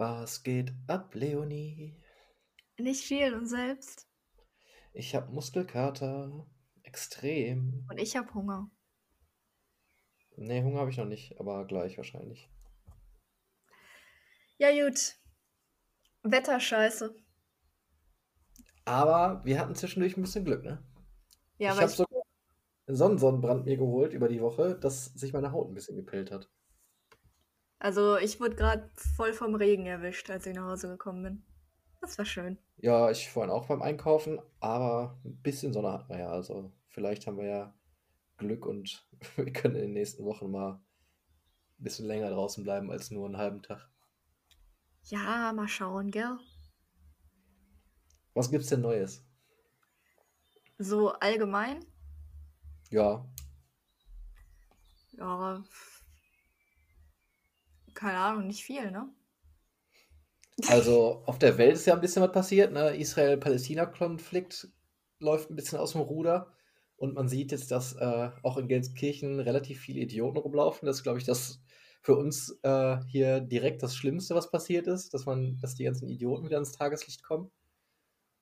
Was geht ab, Leonie? Nicht viel und selbst. Ich hab Muskelkater. Extrem. Und ich hab Hunger. Nee, Hunger habe ich noch nicht, aber gleich wahrscheinlich. Ja, gut. Wetter scheiße. Aber wir hatten zwischendurch ein bisschen Glück, ne? Ja, Ich habe so einen Sonnensonnenbrand mir geholt über die Woche, dass sich meine Haut ein bisschen gepellt hat. Also ich wurde gerade voll vom Regen erwischt, als ich nach Hause gekommen bin. Das war schön. Ja, ich vorhin auch beim Einkaufen, aber ein bisschen Sonne hatten wir ja. Also vielleicht haben wir ja Glück und wir können in den nächsten Wochen mal ein bisschen länger draußen bleiben als nur einen halben Tag. Ja, mal schauen, gell? Was gibt's denn Neues? So allgemein, Ja, ja, keine Ahnung, nicht viel, ne? also auf der Welt ist ja ein bisschen was passiert, ne? Israel-Palästina-Konflikt läuft ein bisschen aus dem Ruder und man sieht jetzt, dass äh, auch in Gelsenkirchen relativ viele Idioten rumlaufen. Das ist, glaube ich, das für uns äh, hier direkt das Schlimmste, was passiert ist, dass man, dass die ganzen Idioten wieder ins Tageslicht kommen.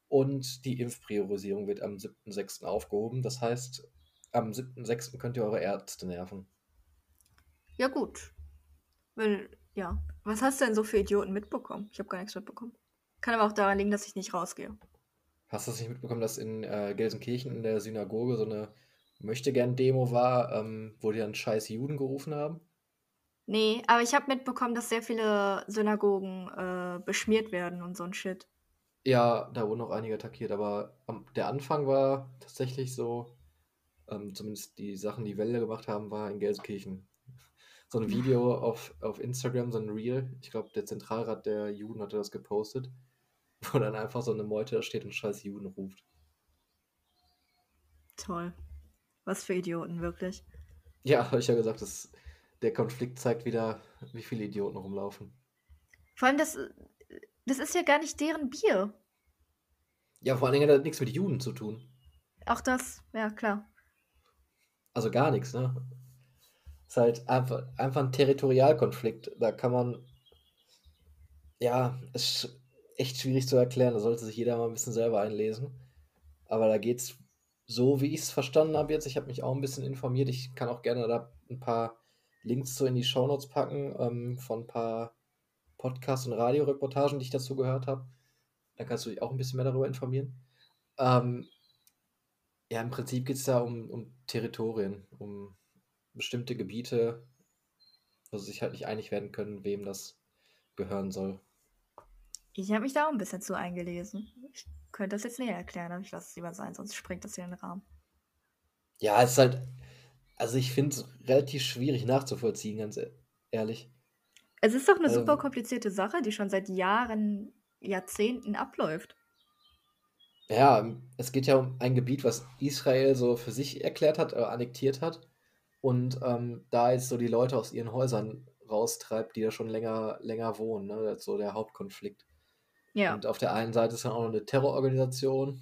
Und die Impfpriorisierung wird am 7.6. aufgehoben. Das heißt, am 7.6. könnt ihr eure Ärzte nerven. Ja, gut. Weil, ja. Was hast du denn so für Idioten mitbekommen? Ich habe gar nichts mitbekommen. Kann aber auch daran liegen, dass ich nicht rausgehe. Hast du das nicht mitbekommen, dass in äh, Gelsenkirchen in der Synagoge so eine Möchtegern-Demo war, ähm, wo die dann scheiß Juden gerufen haben? Nee, aber ich habe mitbekommen, dass sehr viele Synagogen äh, beschmiert werden und so ein Shit. Ja, da wurden auch einige attackiert, aber am, der Anfang war tatsächlich so, ähm, zumindest die Sachen, die Welle gemacht haben, war in Gelsenkirchen. So ein Video auf, auf Instagram, so ein Reel, ich glaube, der Zentralrat der Juden hatte das gepostet, wo dann einfach so eine Meute da steht und scheiß Juden ruft. Toll. Was für Idioten, wirklich. Ja, habe ich ja gesagt, das, der Konflikt zeigt wieder, wie viele Idioten rumlaufen. Vor allem, das, das ist ja gar nicht deren Bier. Ja, vor allen Dingen hat das nichts mit Juden zu tun. Auch das, ja klar. Also gar nichts, ne? Ist halt einfach, ein Territorialkonflikt. Da kann man, ja, ist echt schwierig zu erklären. Da sollte sich jeder mal ein bisschen selber einlesen. Aber da geht's so, wie ich es verstanden habe jetzt. Ich habe mich auch ein bisschen informiert. Ich kann auch gerne da ein paar Links so in die Shownotes packen ähm, von ein paar Podcasts und Radioreportagen, die ich dazu gehört habe. Da kannst du dich auch ein bisschen mehr darüber informieren. Ähm, ja, im Prinzip geht es da um, um Territorien, um bestimmte Gebiete, wo sie sich halt nicht einig werden können, wem das gehören soll. Ich habe mich da auch ein bisschen zu eingelesen. Ich könnte das jetzt näher erklären, aber ich lasse es lieber sein, sonst springt das hier in den Rahmen. Ja, es ist halt, also ich finde es relativ schwierig nachzuvollziehen, ganz e- ehrlich. Es ist doch eine Also, super komplizierte Sache, die schon seit Jahren, Jahrzehnten abläuft. ja, es geht ja um ein Gebiet, was Israel so für sich erklärt hat, äh, annektiert hat. Und ähm, da jetzt so die Leute aus ihren Häusern raustreibt, die da schon länger, länger wohnen. Ne? Das ist so der Hauptkonflikt. Ja, Und auf der einen Seite ist dann auch noch eine Terrororganisation.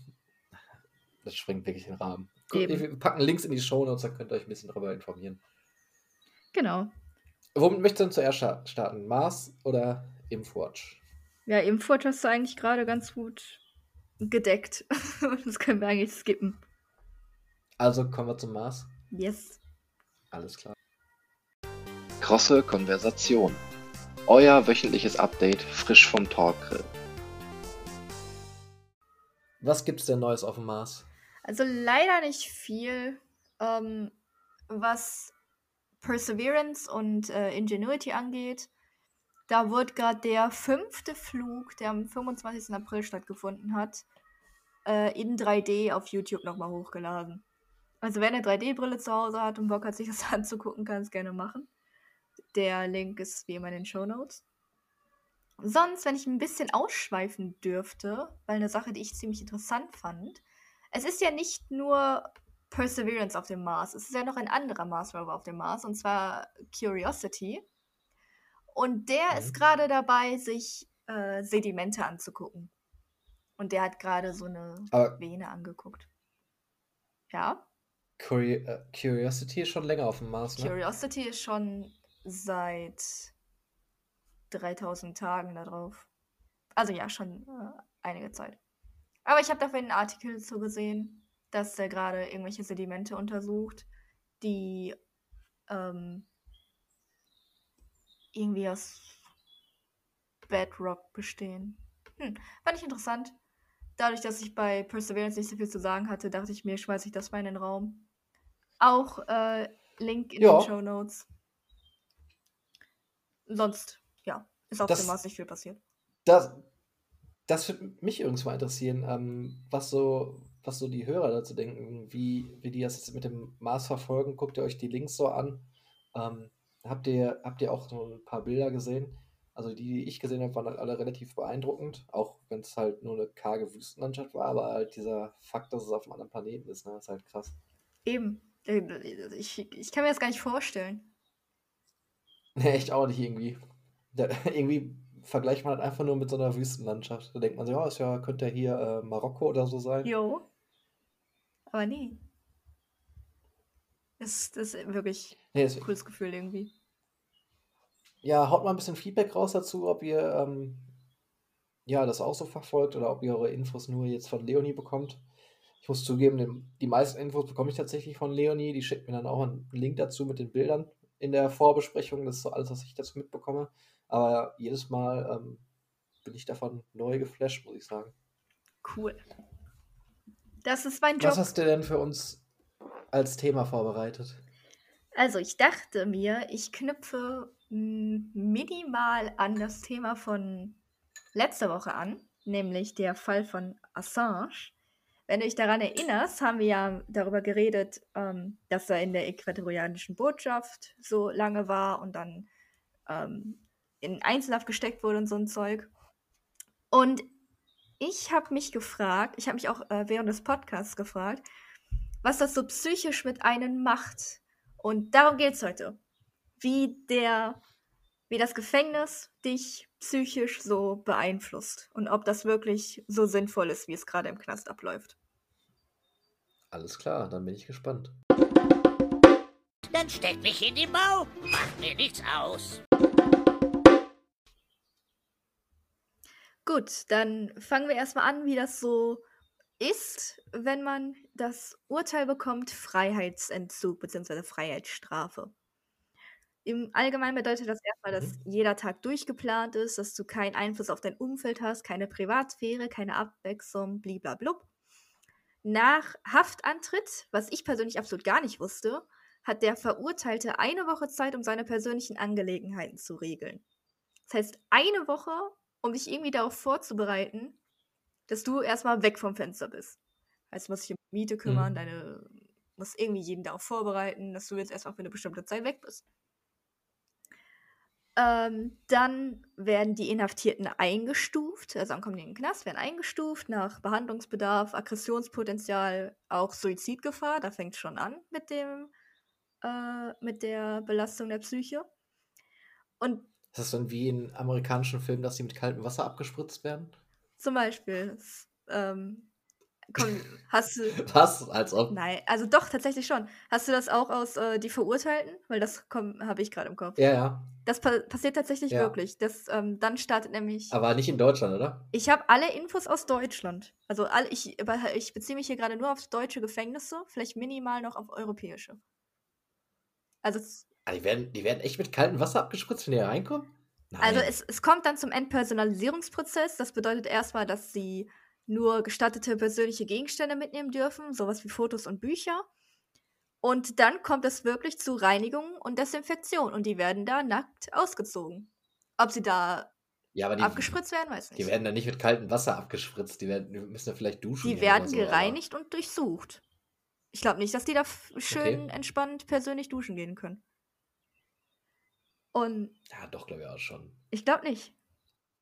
Das sprengt wirklich den Rahmen. Eben. Wir packen Links in die Shownotes, da könnt ihr euch ein bisschen darüber informieren. Genau. Womit möchtest du denn zuerst sta- starten? Mars oder Impfwatch? Ja, Impfwatch hast du eigentlich gerade ganz gut gedeckt. Das können wir eigentlich skippen. Also kommen wir zum Mars. Yes. Alles klar. Krosse Konversation. Euer wöchentliches Update frisch vom Talkgrill. Was gibt's denn Neues auf dem Mars? Also leider nicht viel, ähm, was Perseverance und äh, Ingenuity angeht. Da wurde gerade der fünfte Flug, der am 25. April stattgefunden hat, äh, in 3D auf YouTube nochmal hochgeladen. Also wer eine 3D-Brille zu Hause hat und Bock hat, sich das anzugucken, kann es gerne machen. Der Link ist wie immer in den Show Notes. Sonst, wenn ich ein bisschen ausschweifen dürfte, weil eine Sache, die ich ziemlich interessant fand, es ist ja nicht nur Perseverance auf dem Mars, es ist ja noch ein anderer Mars Rover auf dem Mars, und zwar Curiosity. Und der ist Mhm. gerade dabei, sich äh, Sedimente anzugucken. Und der hat gerade so eine Aber Vene angeguckt. Ja, Curi äh, Curiosity ist schon länger auf dem Mars, ne? Curiosity ist schon seit 3000 Tagen darauf. Also ja, schon äh, einige Zeit. Aber ich habe dafür einen Artikel zu gesehen, dass er gerade irgendwelche Sedimente untersucht, die ähm, irgendwie aus Bedrock bestehen. Hm, fand ich interessant. Dadurch, dass ich bei Perseverance nicht so viel zu sagen hatte, dachte ich mir, schmeiße ich das mal in den Raum. Auch äh, Link in Ja. den Show Notes. Sonst, ja, ist auf Das- dem Mars nicht viel passiert. Das, das würde mich übrigens mal interessieren, ähm, was so, was so die Hörer dazu denken, wie, wie die das jetzt mit dem Mars verfolgen. Guckt ihr euch die Links so an? Ähm, habt ihr, habt ihr auch so ein paar Bilder gesehen? Also die, die ich gesehen habe, waren halt alle relativ beeindruckend, auch wenn es halt nur eine karge Wüstenlandschaft war, aber halt dieser Fakt, dass es auf einem anderen Planeten ist, ne, ist halt krass. Eben. Ich, ich kann mir das gar nicht vorstellen. Nee, echt auch nicht irgendwie. Da, irgendwie vergleicht man halt einfach nur mit so einer Wüstenlandschaft. Da denkt man sich, ja, ist ja, könnte ja hier äh, Marokko oder so sein. Jo. Aber nee. Das, das ist wirklich Nee, ein cooles Gefühl irgendwie. Ja, haut mal ein bisschen Feedback raus dazu, ob ihr ähm, ja, das auch so verfolgt oder ob ihr eure Infos nur jetzt von Leonie bekommt. Ich muss zugeben, die meisten Infos bekomme ich tatsächlich von Leonie. Die schickt mir dann auch einen Link dazu mit den Bildern in der Vorbesprechung. Das ist so alles, was ich dazu mitbekomme. Aber jedes Mal ähm, bin ich davon neu geflasht, muss ich sagen. Cool. Das ist mein Was Job. hast du denn für uns als Thema vorbereitet? Also, ich dachte mir, ich knüpfe minimal an das Thema von letzter Woche an, nämlich der Fall von Assange. Wenn du dich daran erinnerst, haben wir ja darüber geredet, ähm, dass er in der äquatorianischen Botschaft so lange war und dann ähm, in Einzelhaft gesteckt wurde und so ein Zeug. Und ich habe mich gefragt, ich habe mich auch äh, während des Podcasts gefragt, was das so psychisch mit einem macht. Und darum geht es heute. Wie der, wie das Gefängnis dich psychisch so beeinflusst und ob das wirklich so sinnvoll ist, wie es gerade im Knast abläuft. Alles klar, dann bin ich gespannt. Dann steck mich in die Mau. Macht mir nichts aus. Gut, dann fangen wir erstmal an, wie das so ist, wenn man das Urteil bekommt, Freiheitsentzug bzw. Freiheitsstrafe. Im Allgemeinen bedeutet das erstmal, dass jeder Tag durchgeplant ist, dass du keinen Einfluss auf dein Umfeld hast, keine Privatsphäre, keine Abwechslung, bliblablub. Nach Haftantritt, was ich persönlich absolut gar nicht wusste, hat der Verurteilte eine Woche Zeit, um seine persönlichen Angelegenheiten zu regeln. Das heißt, eine Woche, um dich irgendwie darauf vorzubereiten, dass du erstmal weg vom Fenster bist. Heißt, du musst dich um Miete kümmern, Mhm. deine, musst irgendwie jeden darauf vorbereiten, dass du jetzt erstmal für eine bestimmte Zeit weg bist. Ähm, dann werden die Inhaftierten eingestuft, also dann kommen die in den Knast, werden eingestuft nach Behandlungsbedarf, Aggressionspotenzial, auch Suizidgefahr, da fängt es schon an mit dem, äh, mit der Belastung der Psyche. Und Ist das dann wie in amerikanischen Filmen, dass die mit kaltem Wasser abgespritzt werden? zum Beispiel, ähm, komm, hast du, Was? Als ob. nein, also doch, tatsächlich schon. Hast du das auch aus äh, Die Verurteilten? Weil das habe ich gerade im Kopf. Ja, ja. Das pa passiert tatsächlich Ja. wirklich. Das, ähm, dann startet nämlich. Aber nicht in Deutschland, oder? Ich habe alle Infos aus Deutschland. Also alle, ich, ich beziehe mich hier gerade nur auf deutsche Gefängnisse, vielleicht minimal noch auf europäische. Also, Ah, die, werden, die werden echt mit kaltem Wasser abgespritzt, wenn die reinkommen? Nein. also es, es kommt dann zum Entpersonalisierungsprozess. Das bedeutet erstmal, dass sie nur gestattete persönliche Gegenstände mitnehmen dürfen, sowas wie Fotos und Bücher. Und dann kommt es wirklich zu Reinigung und Desinfektion und die werden da nackt ausgezogen. Ob sie da ja, aber die, abgespritzt werden, weiß nicht. die werden dann nicht mit kaltem Wasser abgespritzt. Die, werden, die müssen ja vielleicht duschen. Die werden so, aber- gereinigt und durchsucht. Ich glaube nicht, dass die da schön Okay. entspannt persönlich duschen gehen können. Und Ja, doch, glaube ich auch schon. ich glaube nicht.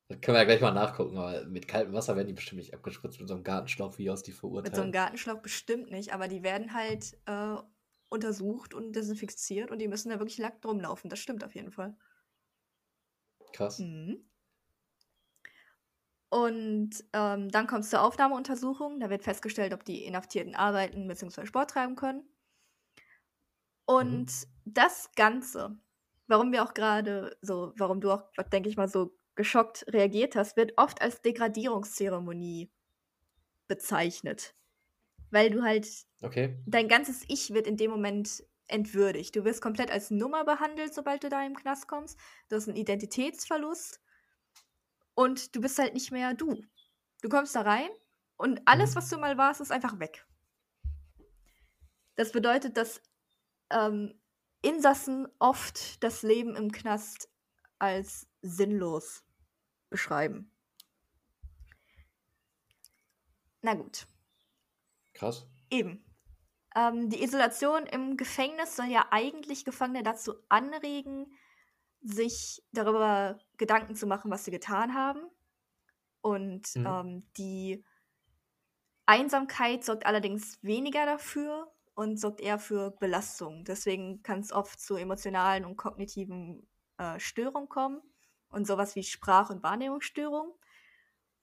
Das können wir ja gleich mal nachgucken, aber mit kaltem Wasser werden die bestimmt nicht abgespritzt mit so einem Gartenschlauch, wie aus die Mit so einem. Gartenschlauch bestimmt nicht, aber die werden halt äh, untersucht und desinfiziert und die müssen da wirklich nackt rumlaufen. Das stimmt auf jeden Fall. Krass. Mhm. Und ähm, dann kommt es zur Aufnahmeuntersuchung. Da wird festgestellt, ob die Inhaftierten arbeiten bzw. Sport treiben können. Und das Ganze warum wir auch gerade so, warum du auch, denke ich mal, so geschockt reagiert hast, wird oft als Degradierungszeremonie bezeichnet. Weil du halt, Okay. dein ganzes Ich wird in dem Moment entwürdigt. Du wirst komplett als Nummer behandelt, sobald du da im Knast kommst. Du hast einen Identitätsverlust und du bist halt nicht mehr du. Du kommst da rein und alles, Mhm. was du mal warst, ist einfach weg. Das bedeutet, dass ähm, Insassen oft das Leben im Knast als sinnlos beschreiben. Na gut, Krass. eben. Ähm, die Isolation im Gefängnis soll ja eigentlich Gefangene dazu anregen, sich darüber Gedanken zu machen, was sie getan haben. Und Mhm. ähm, die Einsamkeit sorgt allerdings weniger dafür und sorgt eher für Belastung. Deswegen kann es oft zu emotionalen und kognitiven äh, Störungen kommen und sowas wie Sprach- und Wahrnehmungsstörungen.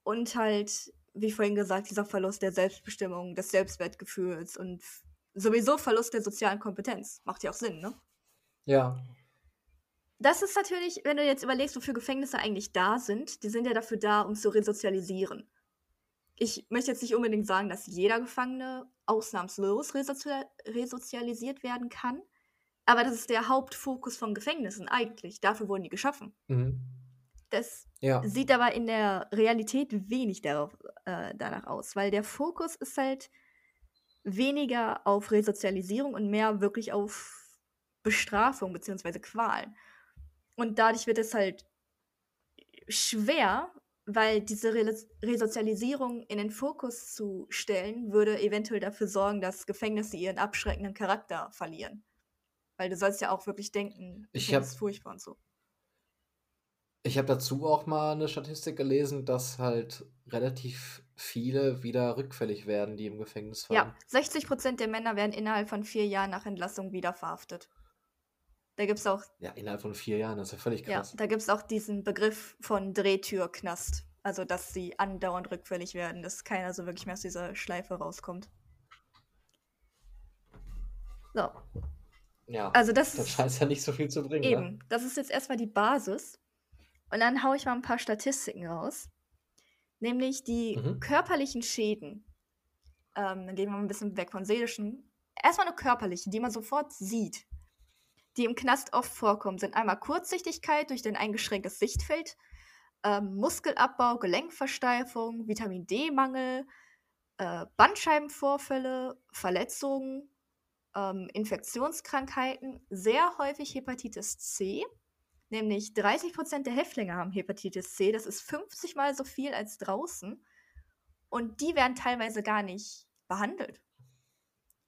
Und halt, wie vorhin gesagt, dieser Verlust der Selbstbestimmung, des Selbstwertgefühls und sowieso Verlust der sozialen Kompetenz. Macht ja auch Sinn, ne? Ja. Das ist natürlich, wenn du jetzt überlegst, wofür Gefängnisse eigentlich da sind, die sind ja dafür da, um zu resozialisieren. Ich möchte jetzt nicht unbedingt sagen, dass jeder Gefangene ausnahmslos resozial resozialisiert werden kann, aber das ist der Hauptfokus von Gefängnissen eigentlich. Dafür wurden die geschaffen. Mhm. Das Ja. sieht aber in der Realität wenig darauf, äh, danach aus, weil der Fokus ist halt weniger auf Resozialisierung und mehr wirklich auf Bestrafung bzw. Qualen. Und dadurch wird es halt schwer, weil diese Re Resozialisierung in den Fokus zu stellen, würde eventuell dafür sorgen, dass Gefängnisse ihren abschreckenden Charakter verlieren. Weil du sollst ja auch wirklich denken, Ich das hab- ist furchtbar und so. Ich habe dazu auch mal eine Statistik gelesen, dass halt relativ viele wieder rückfällig werden, die im Gefängnis Ja, waren. 60% der Männer werden innerhalb von vier Jahren nach Entlassung wieder verhaftet. Da gibt es auch, Ja, innerhalb von vier Jahren, das ist ja völlig ja, krass. da gibt's auch diesen Begriff von Drehtürknast. Also, dass sie andauernd rückfällig werden, dass keiner so wirklich mehr aus dieser Schleife rauskommt. So, Ja. also das das scheint ja nicht so viel zu bringen, ne? eben, das ist jetzt erstmal die Basis. Und dann haue ich mal ein paar Statistiken raus. Nämlich die Mhm. körperlichen Schäden. Ähm, dann gehen wir mal ein bisschen weg von seelischen. Erstmal nur körperliche, die man sofort sieht. Die im Knast oft vorkommen, sind einmal Kurzsichtigkeit durch ein eingeschränktes Sichtfeld, ähm, Muskelabbau, Gelenkversteifung, Vitamin D-Mangel, äh, Bandscheibenvorfälle, Verletzungen, ähm, Infektionskrankheiten, sehr häufig Hepatitis C. Nämlich 30% der Häftlinge haben Hepatitis C. Das ist 50 mal so viel als draußen. Und die werden teilweise gar nicht behandelt.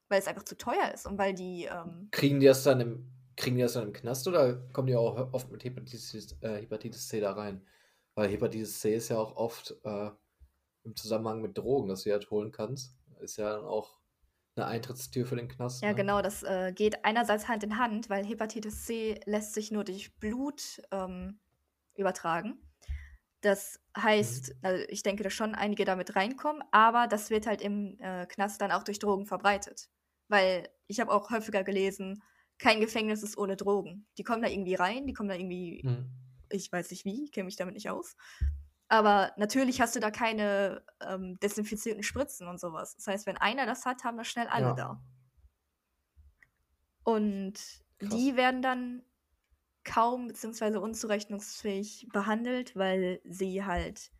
Weil es einfach zu teuer ist und weil die. Ähm, Kriegen die das dann im, kriegen die das dann im Knast oder kommen die auch oft mit Hepatitis, äh, Hepatitis C da rein? Weil Hepatitis C ist ja auch oft äh, im Zusammenhang mit Drogen, dass du die halt holen kannst. Ist ja dann auch eine Eintrittstür für den Knast. ja, ne? genau, das äh, geht einerseits Hand in Hand, weil Hepatitis C lässt sich nur durch Blut ähm, übertragen. Das heißt, also ich denke, dass schon einige damit reinkommen, aber das wird halt im äh, Knast dann auch durch Drogen verbreitet. Weil ich habe auch häufiger gelesen, kein Gefängnis ist ohne Drogen. Die kommen da irgendwie rein, die kommen da irgendwie Mhm. ich weiß nicht wie, kenne mich damit nicht aus. Aber natürlich hast du da keine ähm, desinfizierten Spritzen und sowas. Das heißt, wenn einer das hat, haben das schnell alle Ja. da. Und Krass. die werden dann kaum bzw. unzurechnungsfähig behandelt, weil sie halt,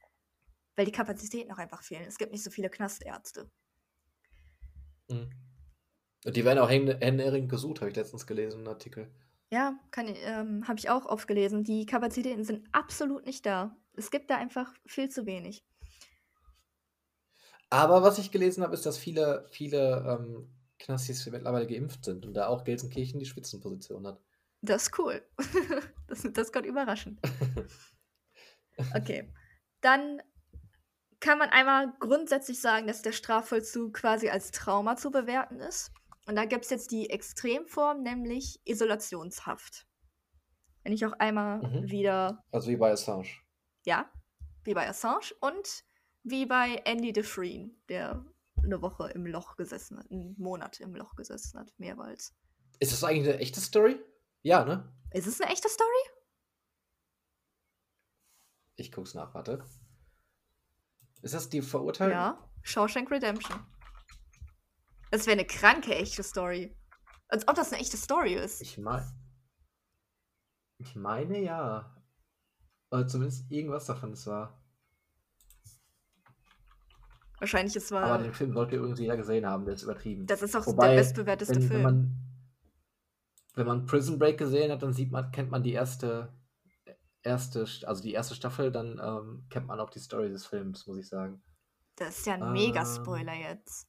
weil die Kapazitäten auch einfach fehlen. Es gibt nicht so viele Knastärzte. Mhm. Und die werden auch hände- händeringend gesucht, habe ich letztens gelesen, einen Artikel. Ja, ähm, habe ich auch oft gelesen. Die Kapazitäten sind absolut nicht da. Es gibt da einfach viel zu wenig. Aber was ich gelesen habe, ist, dass viele, viele ähm, Knastis mittlerweile geimpft sind und da auch Gelsenkirchen die Spitzenposition hat. Das ist cool. das, das kommt überraschend. Okay. Dann kann man einmal grundsätzlich sagen, dass der Strafvollzug quasi als Trauma zu bewerten ist. Und da gibt es jetzt die Extremform, nämlich Isolationshaft. Wenn ich auch einmal Mhm. wieder, Also wie bei Assange. Ja, wie bei Assange und wie bei Andy Dufresne, der eine Woche im Loch gesessen hat, einen Monat im Loch gesessen hat, mehrmals. Ist das eigentlich eine echte Story? Ja, ne? Ist es eine echte Story? Ich guck's nach, warte. Ist das die Verurteilung? Ja. Shawshank Redemption. Das wäre eine kranke echte Story. Als ob das eine echte Story ist. Ich meine. Ich meine ja. Oder zumindest irgendwas davon ist wahr. Wahrscheinlich ist Aber war. den Film sollte übrigens jeder gesehen haben, der ist übertrieben. Das ist auch Wobei, der bestbewerteste wenn, Film. Wenn man, wenn man Prison Break gesehen hat, dann sieht man, kennt man die erste, erste, also die erste Staffel, dann ähm, kennt man auch die Story des Films, muss ich sagen. das ist ja ein Ähm. Mega-Spoiler jetzt.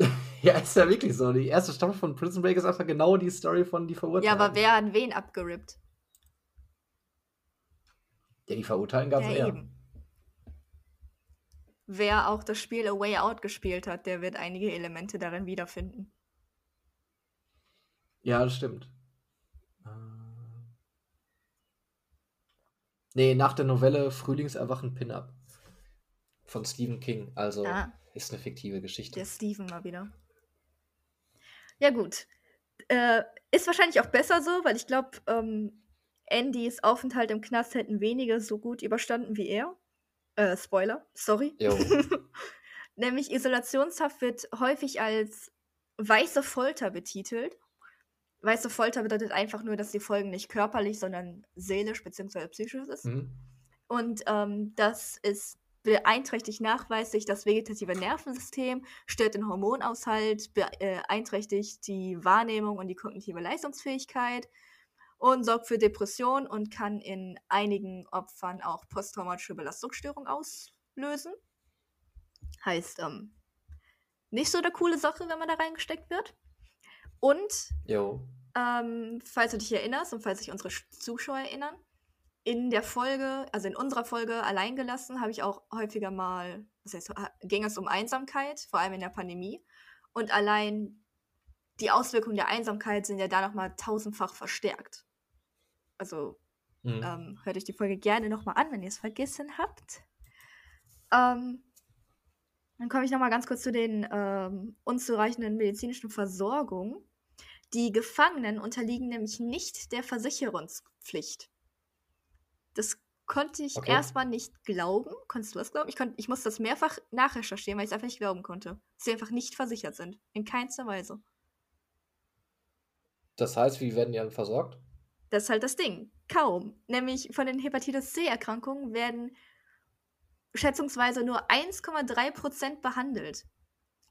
Ja, ist ja wirklich so. Die erste Staffel von Prison Break ist einfach genau die Story von die Ja, Verurteilten. aber wer hat wen abgerippt? Ja, die Verurteilten gab es Ja, eher. Wer auch das Spiel A Way Out gespielt hat, der wird einige Elemente darin wiederfinden. Ja, das stimmt. Ähm. Nee, nach der Novelle Frühlingserwachen Pin-Up von Stephen King. Also Ah. ist eine fiktive Geschichte. Der Steven mal wieder. Ja, gut. Äh, ist wahrscheinlich auch besser so, weil ich glaube, ähm, Andys Aufenthalt im Knast hätten wenige so gut überstanden wie er. Äh, Spoiler, sorry. Nämlich Isolationshaft wird häufig als weiße Folter betitelt. Weiße Folter bedeutet einfach nur, dass die Folgen nicht körperlich, sondern seelisch bzw. psychisch ist. Mhm. Und ähm, das ist beeinträchtigt nachweislich das vegetative Nervensystem, stört den Hormonaushalt, beeinträchtigt die Wahrnehmung und die kognitive Leistungsfähigkeit und sorgt für Depression und kann in einigen Opfern auch posttraumatische Belastungsstörung auslösen. Heißt, ähm, nicht so eine coole Sache, wenn man da reingesteckt wird. Und ähm, falls du dich erinnerst und falls sich unsere Sch- Zuschauer erinnern, in der Folge, also in unserer Folge Alleingelassen, habe ich auch häufiger mal, das heißt, ging es um Einsamkeit, vor allem in der Pandemie. Und allein die Auswirkungen der Einsamkeit sind ja da nochmal tausendfach verstärkt. Also Mhm. ähm, hört euch die Folge gerne nochmal an, wenn ihr es vergessen habt. Ähm, dann komme ich nochmal ganz kurz zu den ähm, unzureichenden medizinischen Versorgung. Die Gefangenen unterliegen nämlich nicht der Versicherungspflicht. Das konnte ich Okay. erstmal nicht glauben. Konntest du das glauben? Ich, konnt, ich musste das mehrfach nachrecherchieren, weil ich es einfach nicht glauben konnte. Dass sie einfach nicht versichert sind. In keinster Weise. Das heißt, wie werden die dann versorgt? Das ist halt das Ding. Kaum. Nämlich von den Hepatitis C-Erkrankungen werden schätzungsweise nur 1,3% behandelt.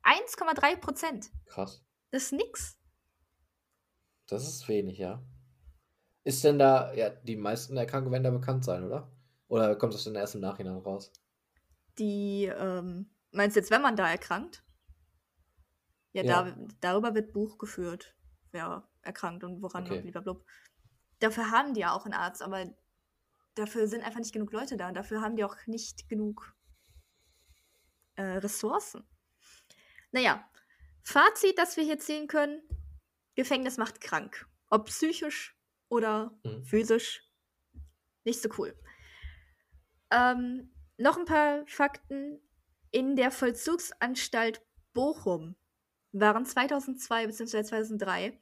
1,3%. Krass. Das ist nix. Das ist wenig, ja. Ist denn da, ja, die meisten Erkrankungen werden da bekannt sein, oder? Oder kommt das dann erst im Nachhinein raus? Die, ähm, meinst du jetzt, wenn man da erkrankt? Ja, Ja. Da, darüber wird Buch geführt, wer erkrankt und woran Okay. und blablabla. Dafür haben die ja auch einen Arzt, aber dafür sind einfach nicht genug Leute da. Dafür haben die auch nicht genug äh, Ressourcen. Naja, Fazit, das wir hier ziehen können: Gefängnis macht krank. Ob psychisch oder Mhm. physisch. Nicht so cool. Ähm, noch ein paar Fakten. In der Vollzugsanstalt Bochum waren 2002 bzw. 2003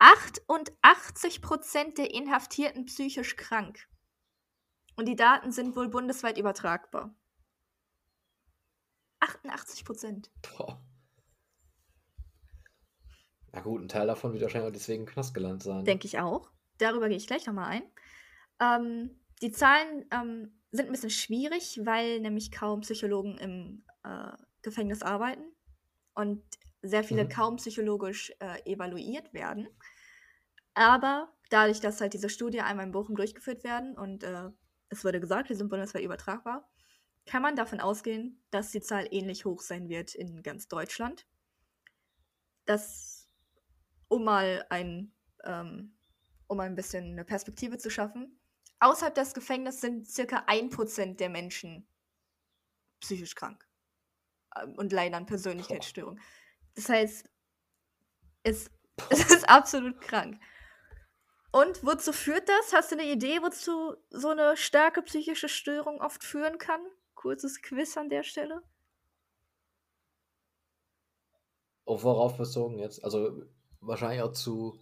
88% der Inhaftierten psychisch krank. Und die Daten sind wohl bundesweit übertragbar. 88%. Boah. Na gut, ein Teil davon wird wahrscheinlich auch deswegen im Knast gelandet sein. Denke ich auch. Darüber gehe ich gleich nochmal ein. Ähm, die Zahlen ähm, sind ein bisschen schwierig, weil nämlich kaum Psychologen im äh, Gefängnis arbeiten und sehr viele Mhm. kaum psychologisch äh, evaluiert werden. Aber dadurch, dass halt diese Studie einmal in Bochum durchgeführt werden und äh, es wurde gesagt, die sind bundesweit übertragbar, kann man davon ausgehen, dass die Zahl ähnlich hoch sein wird in ganz Deutschland. Das, um mal ein, ähm, um ein bisschen eine Perspektive zu schaffen. Außerhalb des Gefängnisses sind circa 1% der Menschen psychisch krank ähm, und leiden an Persönlichkeitsstörungen. Das heißt, es, es ist absolut krank. Und wozu führt das? Hast du eine Idee, wozu so eine starke psychische Störung oft führen kann? Kurzes Quiz an der Stelle. Auf worauf bezogen jetzt? Also wahrscheinlich auch zu,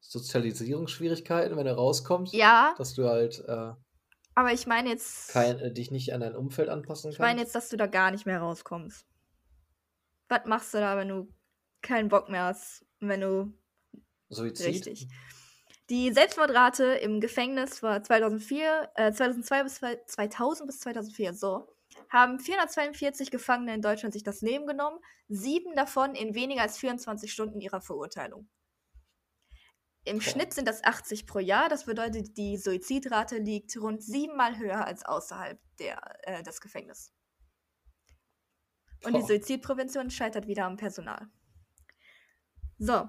Sozialisierungsschwierigkeiten, wenn du rauskommst? Ja, Dass du halt äh, aber ich meine jetzt. kein, äh, dich nicht an dein Umfeld anpassen Ich meine kannst? jetzt, dass du da gar nicht mehr rauskommst. Was machst du da, wenn du keinen Bock mehr hast? Wenn du. Suizid? Richtig. Die Selbstmordrate im Gefängnis war 2004, äh, 2002 bis 2000 bis 2004 so. Haben 442 Gefangene in Deutschland sich das Leben genommen, sieben davon in weniger als 24 Stunden ihrer Verurteilung. Im Boah. Schnitt sind das 80 pro Jahr. Das bedeutet, die Suizidrate liegt rund siebenmal höher als außerhalb der, äh, des Gefängnisses. Und die Boah. Suizidprävention scheitert wieder am Personal. So,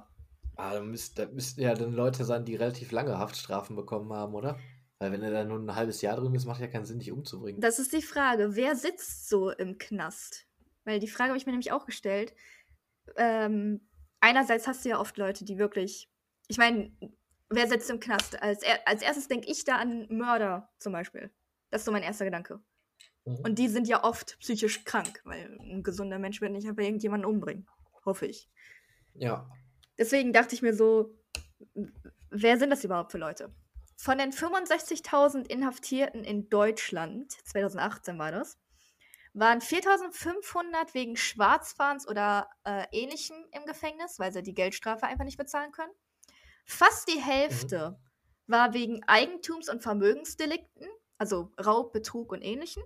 Ah, da, müsst, müssten ja dann Leute sein, die relativ lange Haftstrafen bekommen haben, oder? Weil wenn du da nur ein halbes Jahr drin bist, macht ja keinen Sinn, dich umzubringen. das ist die Frage. Wer sitzt so im Knast? Weil die Frage habe ich mir nämlich auch gestellt. Ähm, einerseits hast du ja oft Leute, die wirklich. Ich meine, wer sitzt im Knast? Als, er, als erstes denke ich da an Mörder zum Beispiel. Das ist so mein erster Gedanke. Mhm. Und die sind ja oft psychisch krank, weil ein gesunder Mensch wird nicht einfach irgendjemanden umbringen. Hoffe ich. Ja. Deswegen dachte ich mir so, wer sind das überhaupt für Leute? Von den 65.000 Inhaftierten in Deutschland, 2018 war das, waren 4.500 wegen Schwarzfahrens oder äh, Ähnlichem im Gefängnis, weil sie die Geldstrafe einfach nicht bezahlen können. Fast die Hälfte war wegen Eigentums- und Vermögensdelikten, also Raub, Betrug und Ähnlichem.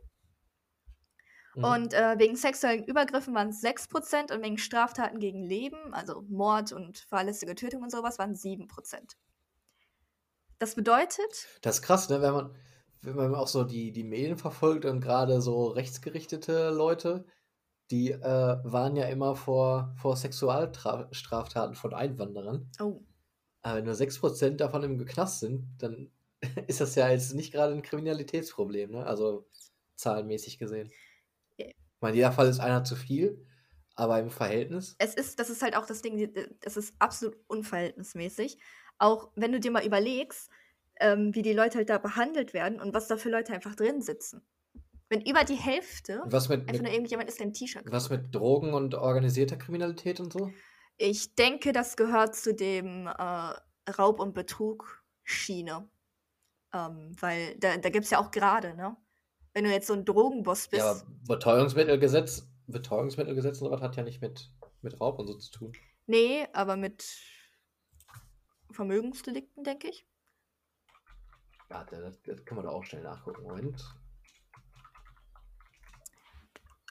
Mhm. Und äh, wegen sexuellen Übergriffen waren es 6% und wegen Straftaten gegen Leben, also Mord und fahrlässige Tötung und sowas, waren 7%. Das bedeutet, Das ist krass, ne? Wenn man, wenn man auch so die, die Medien verfolgt und gerade so rechtsgerichtete Leute, die äh, waren ja immer vor, vor Sexualstraftaten von Einwanderern. oh, Aber wenn nur 6% davon im Knast sind, dann ist das ja jetzt nicht gerade ein Kriminalitätsproblem, ne? Also zahlenmäßig gesehen. Meine, jeder Fall ist einer zu viel, aber im Verhältnis. es ist, das ist halt auch das Ding, es ist absolut unverhältnismäßig. Auch wenn du dir mal überlegst, ähm, wie die Leute halt da behandelt werden und was da für Leute einfach drin sitzen. Wenn über die Hälfte Was mit, einfach mit, nur irgendjemand ist, der ein T-Shirt was mit Drogen und organisierter Kriminalität und so? Ich denke, das gehört zu dem äh, Raub- und Betrug-Schiene. Ähm, weil da, da gibt es ja auch gerade, ne? Wenn du jetzt so ein Drogenboss bist. Ja, aber Betäubungsmittelgesetz, Betäubungsmittelgesetz und sowas hat ja nicht mit, mit Raub und so zu tun. nee, aber mit Vermögensdelikten, denke ich. Ja, das, das kann man doch auch schnell nachgucken. Moment.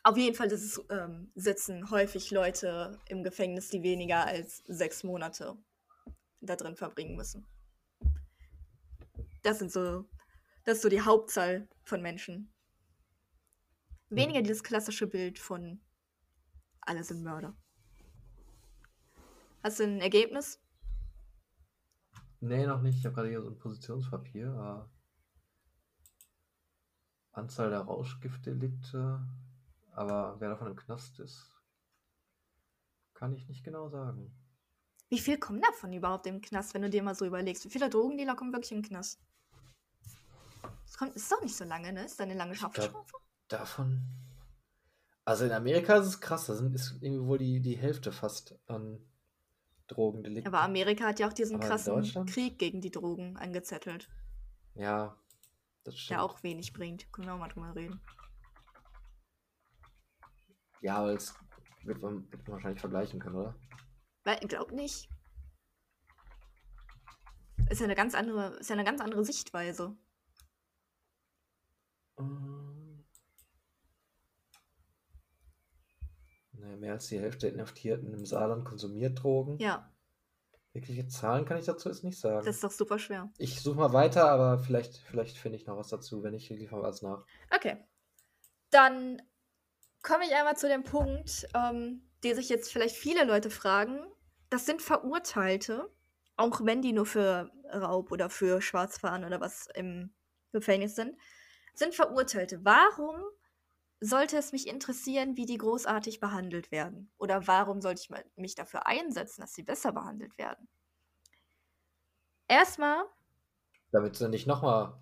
Auf jeden Fall ist ähm, sitzen häufig Leute im Gefängnis, die weniger als sechs Monate da drin verbringen müssen. Das sind so, das ist so die Hauptzahl von Menschen. Weniger dieses klassische Bild von alle sind Mörder. Hast du ein Ergebnis? Nee, noch nicht. Ich habe gerade hier so ein Positionspapier. aber Anzahl der Rauschgiftdelikte. Aber wer davon im Knast ist, kann ich nicht genau sagen. Wie viel kommen davon überhaupt im Knast, wenn du dir mal so überlegst? Wie viele Drogendealer kommen wirklich den Knast? Das kommt, ist doch nicht so lange, ne? Ist da eine lange glaub, Haftstrafe? Davon. Also in Amerika ist es krass. Da sind, ist irgendwie wohl die, die Hälfte fast an Drogendelikten. Aber Amerika hat ja auch diesen Aber krassen? Krieg gegen die Drogen angezettelt, Ja, das stimmt. der auch wenig bringt. Können wir auch mal drüber reden. Ja, aber das wird man, wird man wahrscheinlich vergleichen können, oder? Weil, ich glaube nicht. Ist ja eine ganz andere, ist ja eine ganz andere Sichtweise. Ähm. Naja, mehr als die Hälfte der Inhaftierten im Saarland konsumiert Drogen. Ja, Wirkliche Zahlen kann ich dazu jetzt nicht sagen. das ist doch super schwer. ich suche mal weiter, aber vielleicht, vielleicht finde ich noch was dazu. Wenn nicht, liefern wir was nach. Okay. Dann komme ich einmal zu dem Punkt, ähm, die sich jetzt vielleicht viele Leute fragen. Das sind Verurteilte, auch wenn die nur für Raub oder für Schwarzfahren oder was im Gefängnis sind, sind Verurteilte. Warum sollte es mich interessieren, wie die großartig behandelt werden? Oder warum sollte ich mich dafür einsetzen, dass sie besser behandelt werden? Erstmal, Damit sie nicht nochmal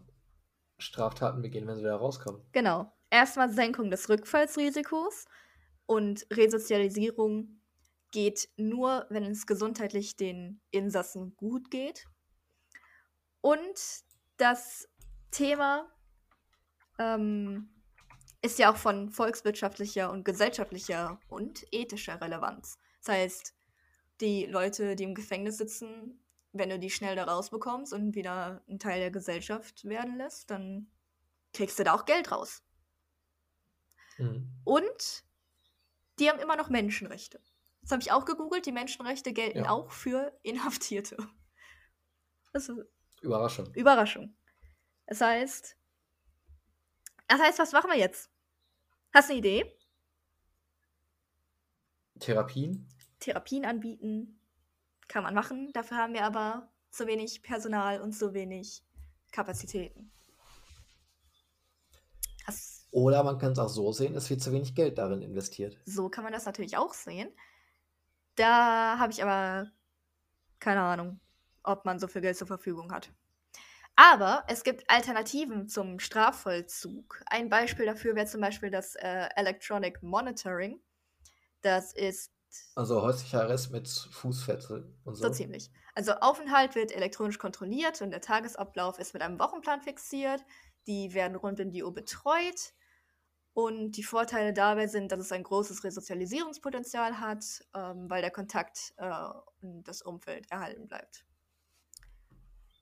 Straftaten begehen, wenn sie wieder rauskommen. Genau. Erstmal Senkung des Rückfallsrisikos und Resozialisierung geht nur, wenn es gesundheitlich den Insassen gut geht. Und das Thema ähm, ist ja auch von volkswirtschaftlicher und gesellschaftlicher und ethischer Relevanz. Das heißt, die Leute, die im Gefängnis sitzen, wenn du die schnell da rausbekommst und wieder ein Teil der Gesellschaft werden lässt, dann kriegst du da auch Geld raus. Mhm. Und die haben immer noch Menschenrechte. Das habe ich auch gegoogelt. Die Menschenrechte gelten Ja. auch für Inhaftierte. Also, Überraschung. Überraschung. Das heißt, das heißt, was machen wir jetzt? Hast du eine Idee? Therapien? Therapien anbieten kann man machen. Dafür haben wir aber zu wenig Personal und zu wenig Kapazitäten. Das, Oder man kann es auch so sehen, es wird zu wenig Geld darin investiert. so kann man das natürlich auch sehen. Da habe ich aber keine Ahnung, ob man so viel Geld zur Verfügung hat. Aber es gibt Alternativen zum Strafvollzug. Ein Beispiel dafür wäre zum Beispiel das äh, Electronic Monitoring. Das ist Also häuslicher Arrest mit Fußfessel und so. So ziemlich. Also Aufenthalt wird elektronisch kontrolliert und der Tagesablauf ist mit einem Wochenplan fixiert. Die werden rund um die Uhr betreut. Und die Vorteile dabei sind, dass es ein großes Resozialisierungspotenzial hat, ähm, weil der Kontakt äh, und das Umfeld erhalten bleibt.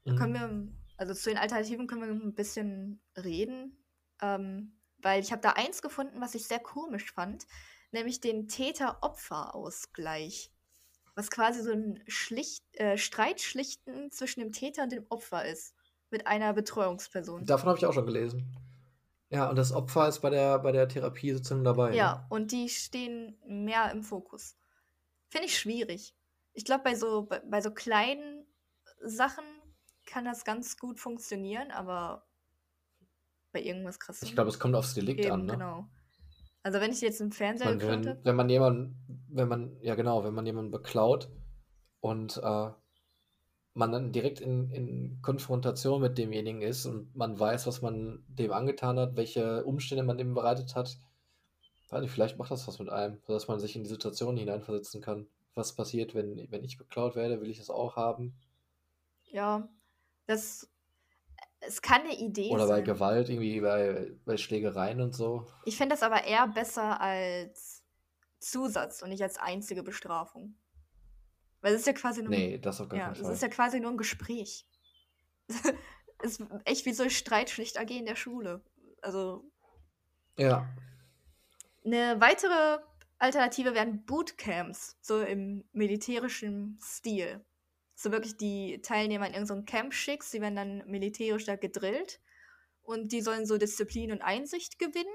Mhm. Können wir, also zu den Alternativen können wir ein bisschen reden, ähm, weil ich habe da eins gefunden, was ich sehr komisch fand, nämlich den Täter-Opfer-Ausgleich, was quasi so ein Schlicht, äh, Streitschlichten zwischen dem Täter und dem Opfer ist, mit einer Betreuungsperson. Davon habe ich auch schon gelesen. Ja, und das Opfer ist bei der, bei der Therapiesitzung dabei. Ja, Ne? und die stehen mehr im Fokus. Finde ich schwierig. Ich glaube, bei so, bei, bei so kleinen Sachen kann das ganz gut funktionieren, aber bei irgendwas krassem. Ich glaube, es kommt aufs Delikt Eben, an, ne? genau. Also wenn ich jetzt im Fernseher meine, wenn, wenn man jemanden, wenn man, ja genau, wenn man jemanden beklaut und äh, man dann direkt in, in Konfrontation mit demjenigen ist und man weiß, was man dem angetan hat, welche Umstände man dem bereitet hat, weiß nicht, vielleicht macht das was mit einem, sodass man sich in die Situation hineinversetzen kann. Was passiert, wenn, wenn ich beklaut werde, will ich das auch haben? ja, das es kann eine Idee Oder bei sein. Gewalt, irgendwie bei, bei Schlägereien und so. Ich fände das aber eher besser als Zusatz und nicht als einzige Bestrafung. Weil es ist ja quasi nur Nee, das auf gar ja, es Fall. ist ja quasi nur ein Gespräch. es ist echt wie so ein Streitschlicht AG in der Schule. Also Ja, Eine weitere Alternative wären Bootcamps, so im militärischen Stil. So wirklich die Teilnehmer in irgendein Camp schickst, die werden dann militärisch da gedrillt und die sollen so Disziplin und Einsicht gewinnen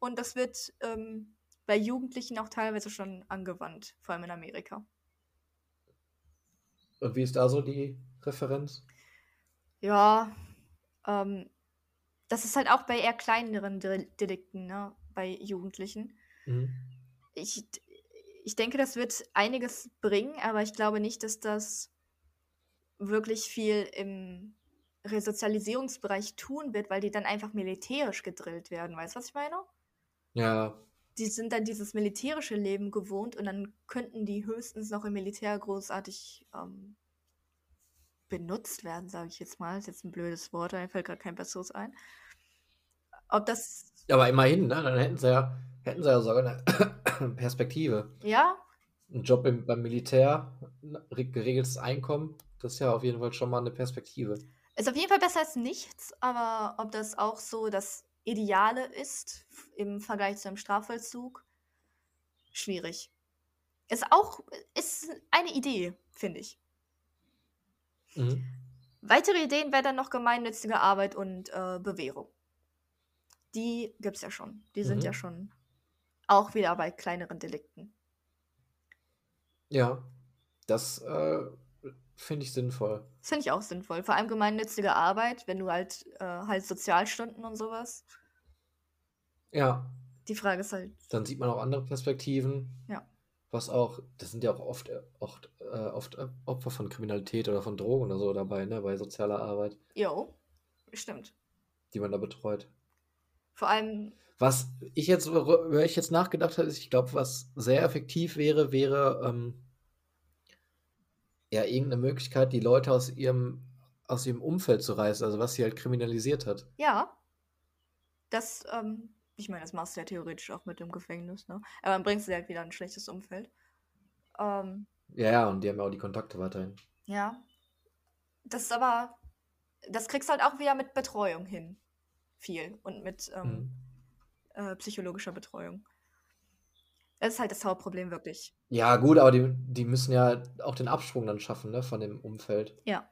und das wird ähm, bei Jugendlichen auch teilweise schon angewandt, vor allem in Amerika. und wie ist da so die Referenz? Ja, ähm, das ist halt auch bei eher kleineren Del- Delikten, ne, bei Jugendlichen. Mhm. ich, ich denke, das wird einiges bringen, aber ich glaube nicht, dass das wirklich viel im Resozialisierungsbereich tun wird, weil die dann einfach militärisch gedrillt werden. Weißt du, was ich meine? Ja, Die sind dann dieses militärische Leben gewohnt und dann könnten die höchstens noch im Militär großartig ähm, benutzt werden, sage ich jetzt mal. ist jetzt ein blödes Wort, da fällt gerade kein besseres ein. Ob das, aber immerhin, ne? Dann hätten sie ja, hätten sie ja sogar eine Perspektive. ja, Ein Job im, beim Militär, ein geregeltes Einkommen, das ist ja auf jeden Fall schon mal eine Perspektive. Ist auf jeden Fall besser als nichts, aber ob das auch so das Ideale ist im Vergleich zu einem Strafvollzug, schwierig. Ist auch ist eine Idee, finde ich. Mhm. Weitere Ideen wären dann noch gemeinnützige Arbeit und äh, Bewährung. Die gibt es ja schon. Die sind Mhm. ja schon auch wieder bei kleineren Delikten. Ja, das äh, finde ich sinnvoll. Das finde ich auch sinnvoll. Vor allem gemeinnützige Arbeit, wenn du halt, äh, halt Sozialstunden und sowas. Ja, Die Frage ist halt, dann sieht man auch andere Perspektiven. Ja. Was auch, das sind ja auch oft, oft, äh, oft äh, Opfer von Kriminalität oder von Drogen oder so dabei, ne, bei sozialer Arbeit, jo, stimmt. die man da betreut. Vor allem, Was ich jetzt, worüber ich jetzt nachgedacht habe, ist, ich glaube, was sehr effektiv wäre, wäre ähm, ja irgendeine Möglichkeit, die Leute aus ihrem, aus ihrem Umfeld zu reißen, also was sie halt kriminalisiert hat. ja, das, ähm, ich meine, das machst du ja theoretisch auch mit dem Gefängnis, ne? Aber dann bringst du dir halt wieder ein schlechtes Umfeld. Ähm, Ja, ja, und die haben ja auch die Kontakte weiterhin. ja. Das ist aber, das kriegst du halt auch wieder mit Betreuung hin. Viel. Und mit ähm, Mhm. äh, psychologischer Betreuung. Das ist halt das Hauptproblem, wirklich. Ja, gut, aber die, die müssen ja auch den Absprung dann schaffen, ne, von dem Umfeld. Ja.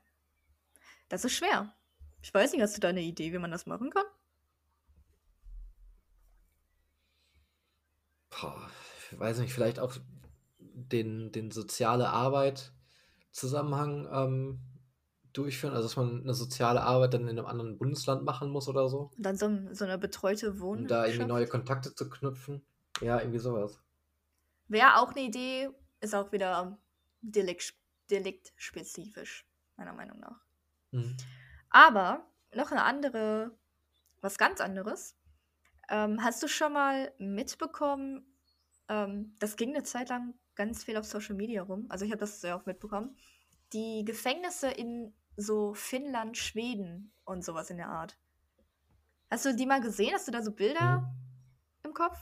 Das ist schwer. Ich weiß nicht, hast du da eine Idee, wie man das machen kann? Boah, ich weiß nicht, vielleicht auch den, den soziale Arbeit Zusammenhang ähm, durchführen, also dass man eine soziale Arbeit dann in einem anderen Bundesland machen muss oder so, Und dann so, so eine betreute um da irgendwie neue. Kontakte zu knüpfen. Ja, irgendwie sowas. Wäre auch eine Idee, ist auch wieder delikt, deliktspezifisch, meiner Meinung nach. Mhm. Aber noch eine andere, was ganz anderes. Ähm, hast du schon mal mitbekommen, ähm, das ging eine Zeit lang ganz viel auf Social Media rum, also ich habe das sehr oft mitbekommen, die Gefängnisse in so Finnland, Schweden und sowas in der Art. Hast du die mal gesehen? Hast du da so Bilder Mhm. im Kopf?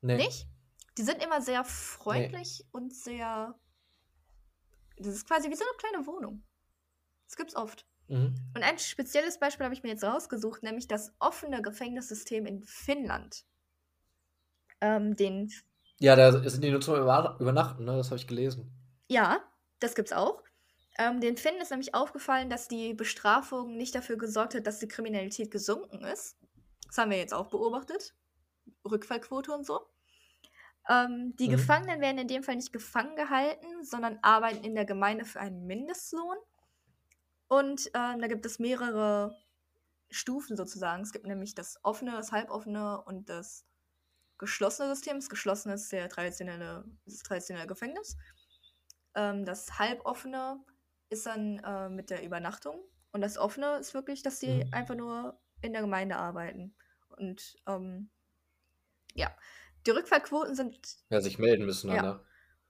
Nee. Nicht? Die sind immer sehr freundlich und sehr. Das ist quasi wie so eine kleine Wohnung. Das gibt's oft. Mhm. Und ein spezielles Beispiel habe ich mir jetzt rausgesucht, nämlich das offene Gefängnissystem in Finnland. Ähm, den, Ja, da sind die nur zum Über- Übernachten, ne? Das habe ich gelesen. ja, das gibt's auch. Ähm, den Finnen ist nämlich aufgefallen, dass die Bestrafung nicht dafür gesorgt hat, dass die Kriminalität gesunken ist. Das haben wir jetzt auch beobachtet. Rückfallquote und so. Ähm, die Mhm. Gefangenen werden in dem Fall nicht gefangen gehalten, sondern arbeiten in der Gemeinde für einen Mindestlohn. Und ähm, da gibt es mehrere Stufen sozusagen. Es gibt nämlich das offene, das halboffene und das geschlossene System. Das geschlossene ist der traditionelle, das traditionelle Gefängnis. Ähm, das halboffene ist dann äh, mit der Übernachtung. Und das offene ist wirklich, dass die Mhm. einfach nur in der Gemeinde arbeiten. Und ähm, ja, die Rückfallquoten sind Ja, sich melden müssen Ja. ne?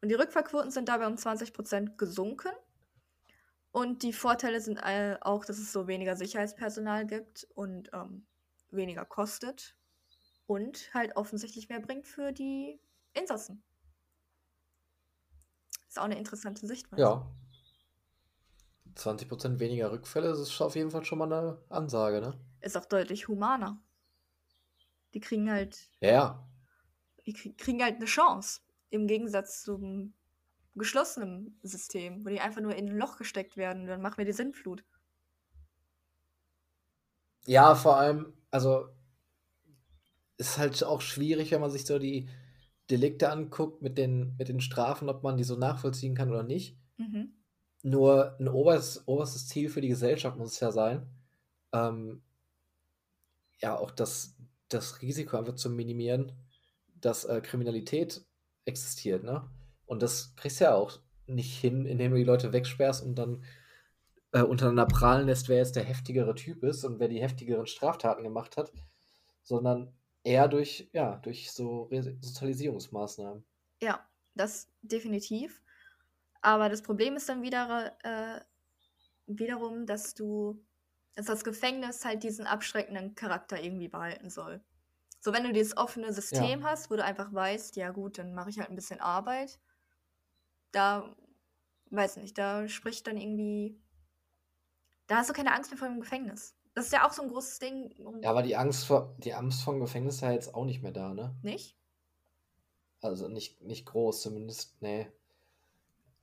und die Rückfallquoten sind dabei um 20% gesunken. Und die Vorteile sind äh, auch, dass es so weniger Sicherheitspersonal gibt und ähm, weniger kostet. Und halt offensichtlich mehr bringt für die Insassen. Ist auch eine interessante Sichtweise. Ja. 20% weniger Rückfälle, das ist auf jeden Fall schon mal eine Ansage, ne? Ist auch deutlich humaner. Die kriegen halt, ja. Die krie- kriegen halt eine Chance. Im Gegensatz zum geschlossenen System, wo die einfach nur in ein Loch gesteckt werden. Dann machen wir die Sintflut. Ja, vor allem, also ist halt auch schwierig, wenn man sich so die Delikte anguckt mit den, mit den Strafen, ob man die so nachvollziehen kann oder nicht. Mhm. Nur ein oberstes, oberstes Ziel für die Gesellschaft muss es ja sein, ähm, ja, auch das, das Risiko einfach zu minimieren, dass äh, Kriminalität existiert, ne? Und das kriegst du ja auch nicht hin, indem du die Leute wegsperrst und dann äh, untereinander prahlen lässt, wer jetzt der heftigere Typ ist und wer die heftigeren Straftaten gemacht hat, sondern eher durch, ja, durch so Resozialisierungsmaßnahmen. Ja, das definitiv. Aber das Problem ist dann wieder, äh, wiederum, dass du, dass das Gefängnis halt diesen abschreckenden Charakter irgendwie behalten soll. So, wenn du dieses offene System hast, wo du einfach weißt, ja gut, dann mache ich halt ein bisschen Arbeit, da, weiß nicht, da spricht dann irgendwie, da hast du keine Angst mehr vor dem Gefängnis. Das ist ja auch so ein großes Ding, Ja, aber die Angst vor, die Angst vor dem Gefängnis ist ja jetzt auch nicht mehr da, ne? nicht? Also nicht, nicht groß, zumindest, nee.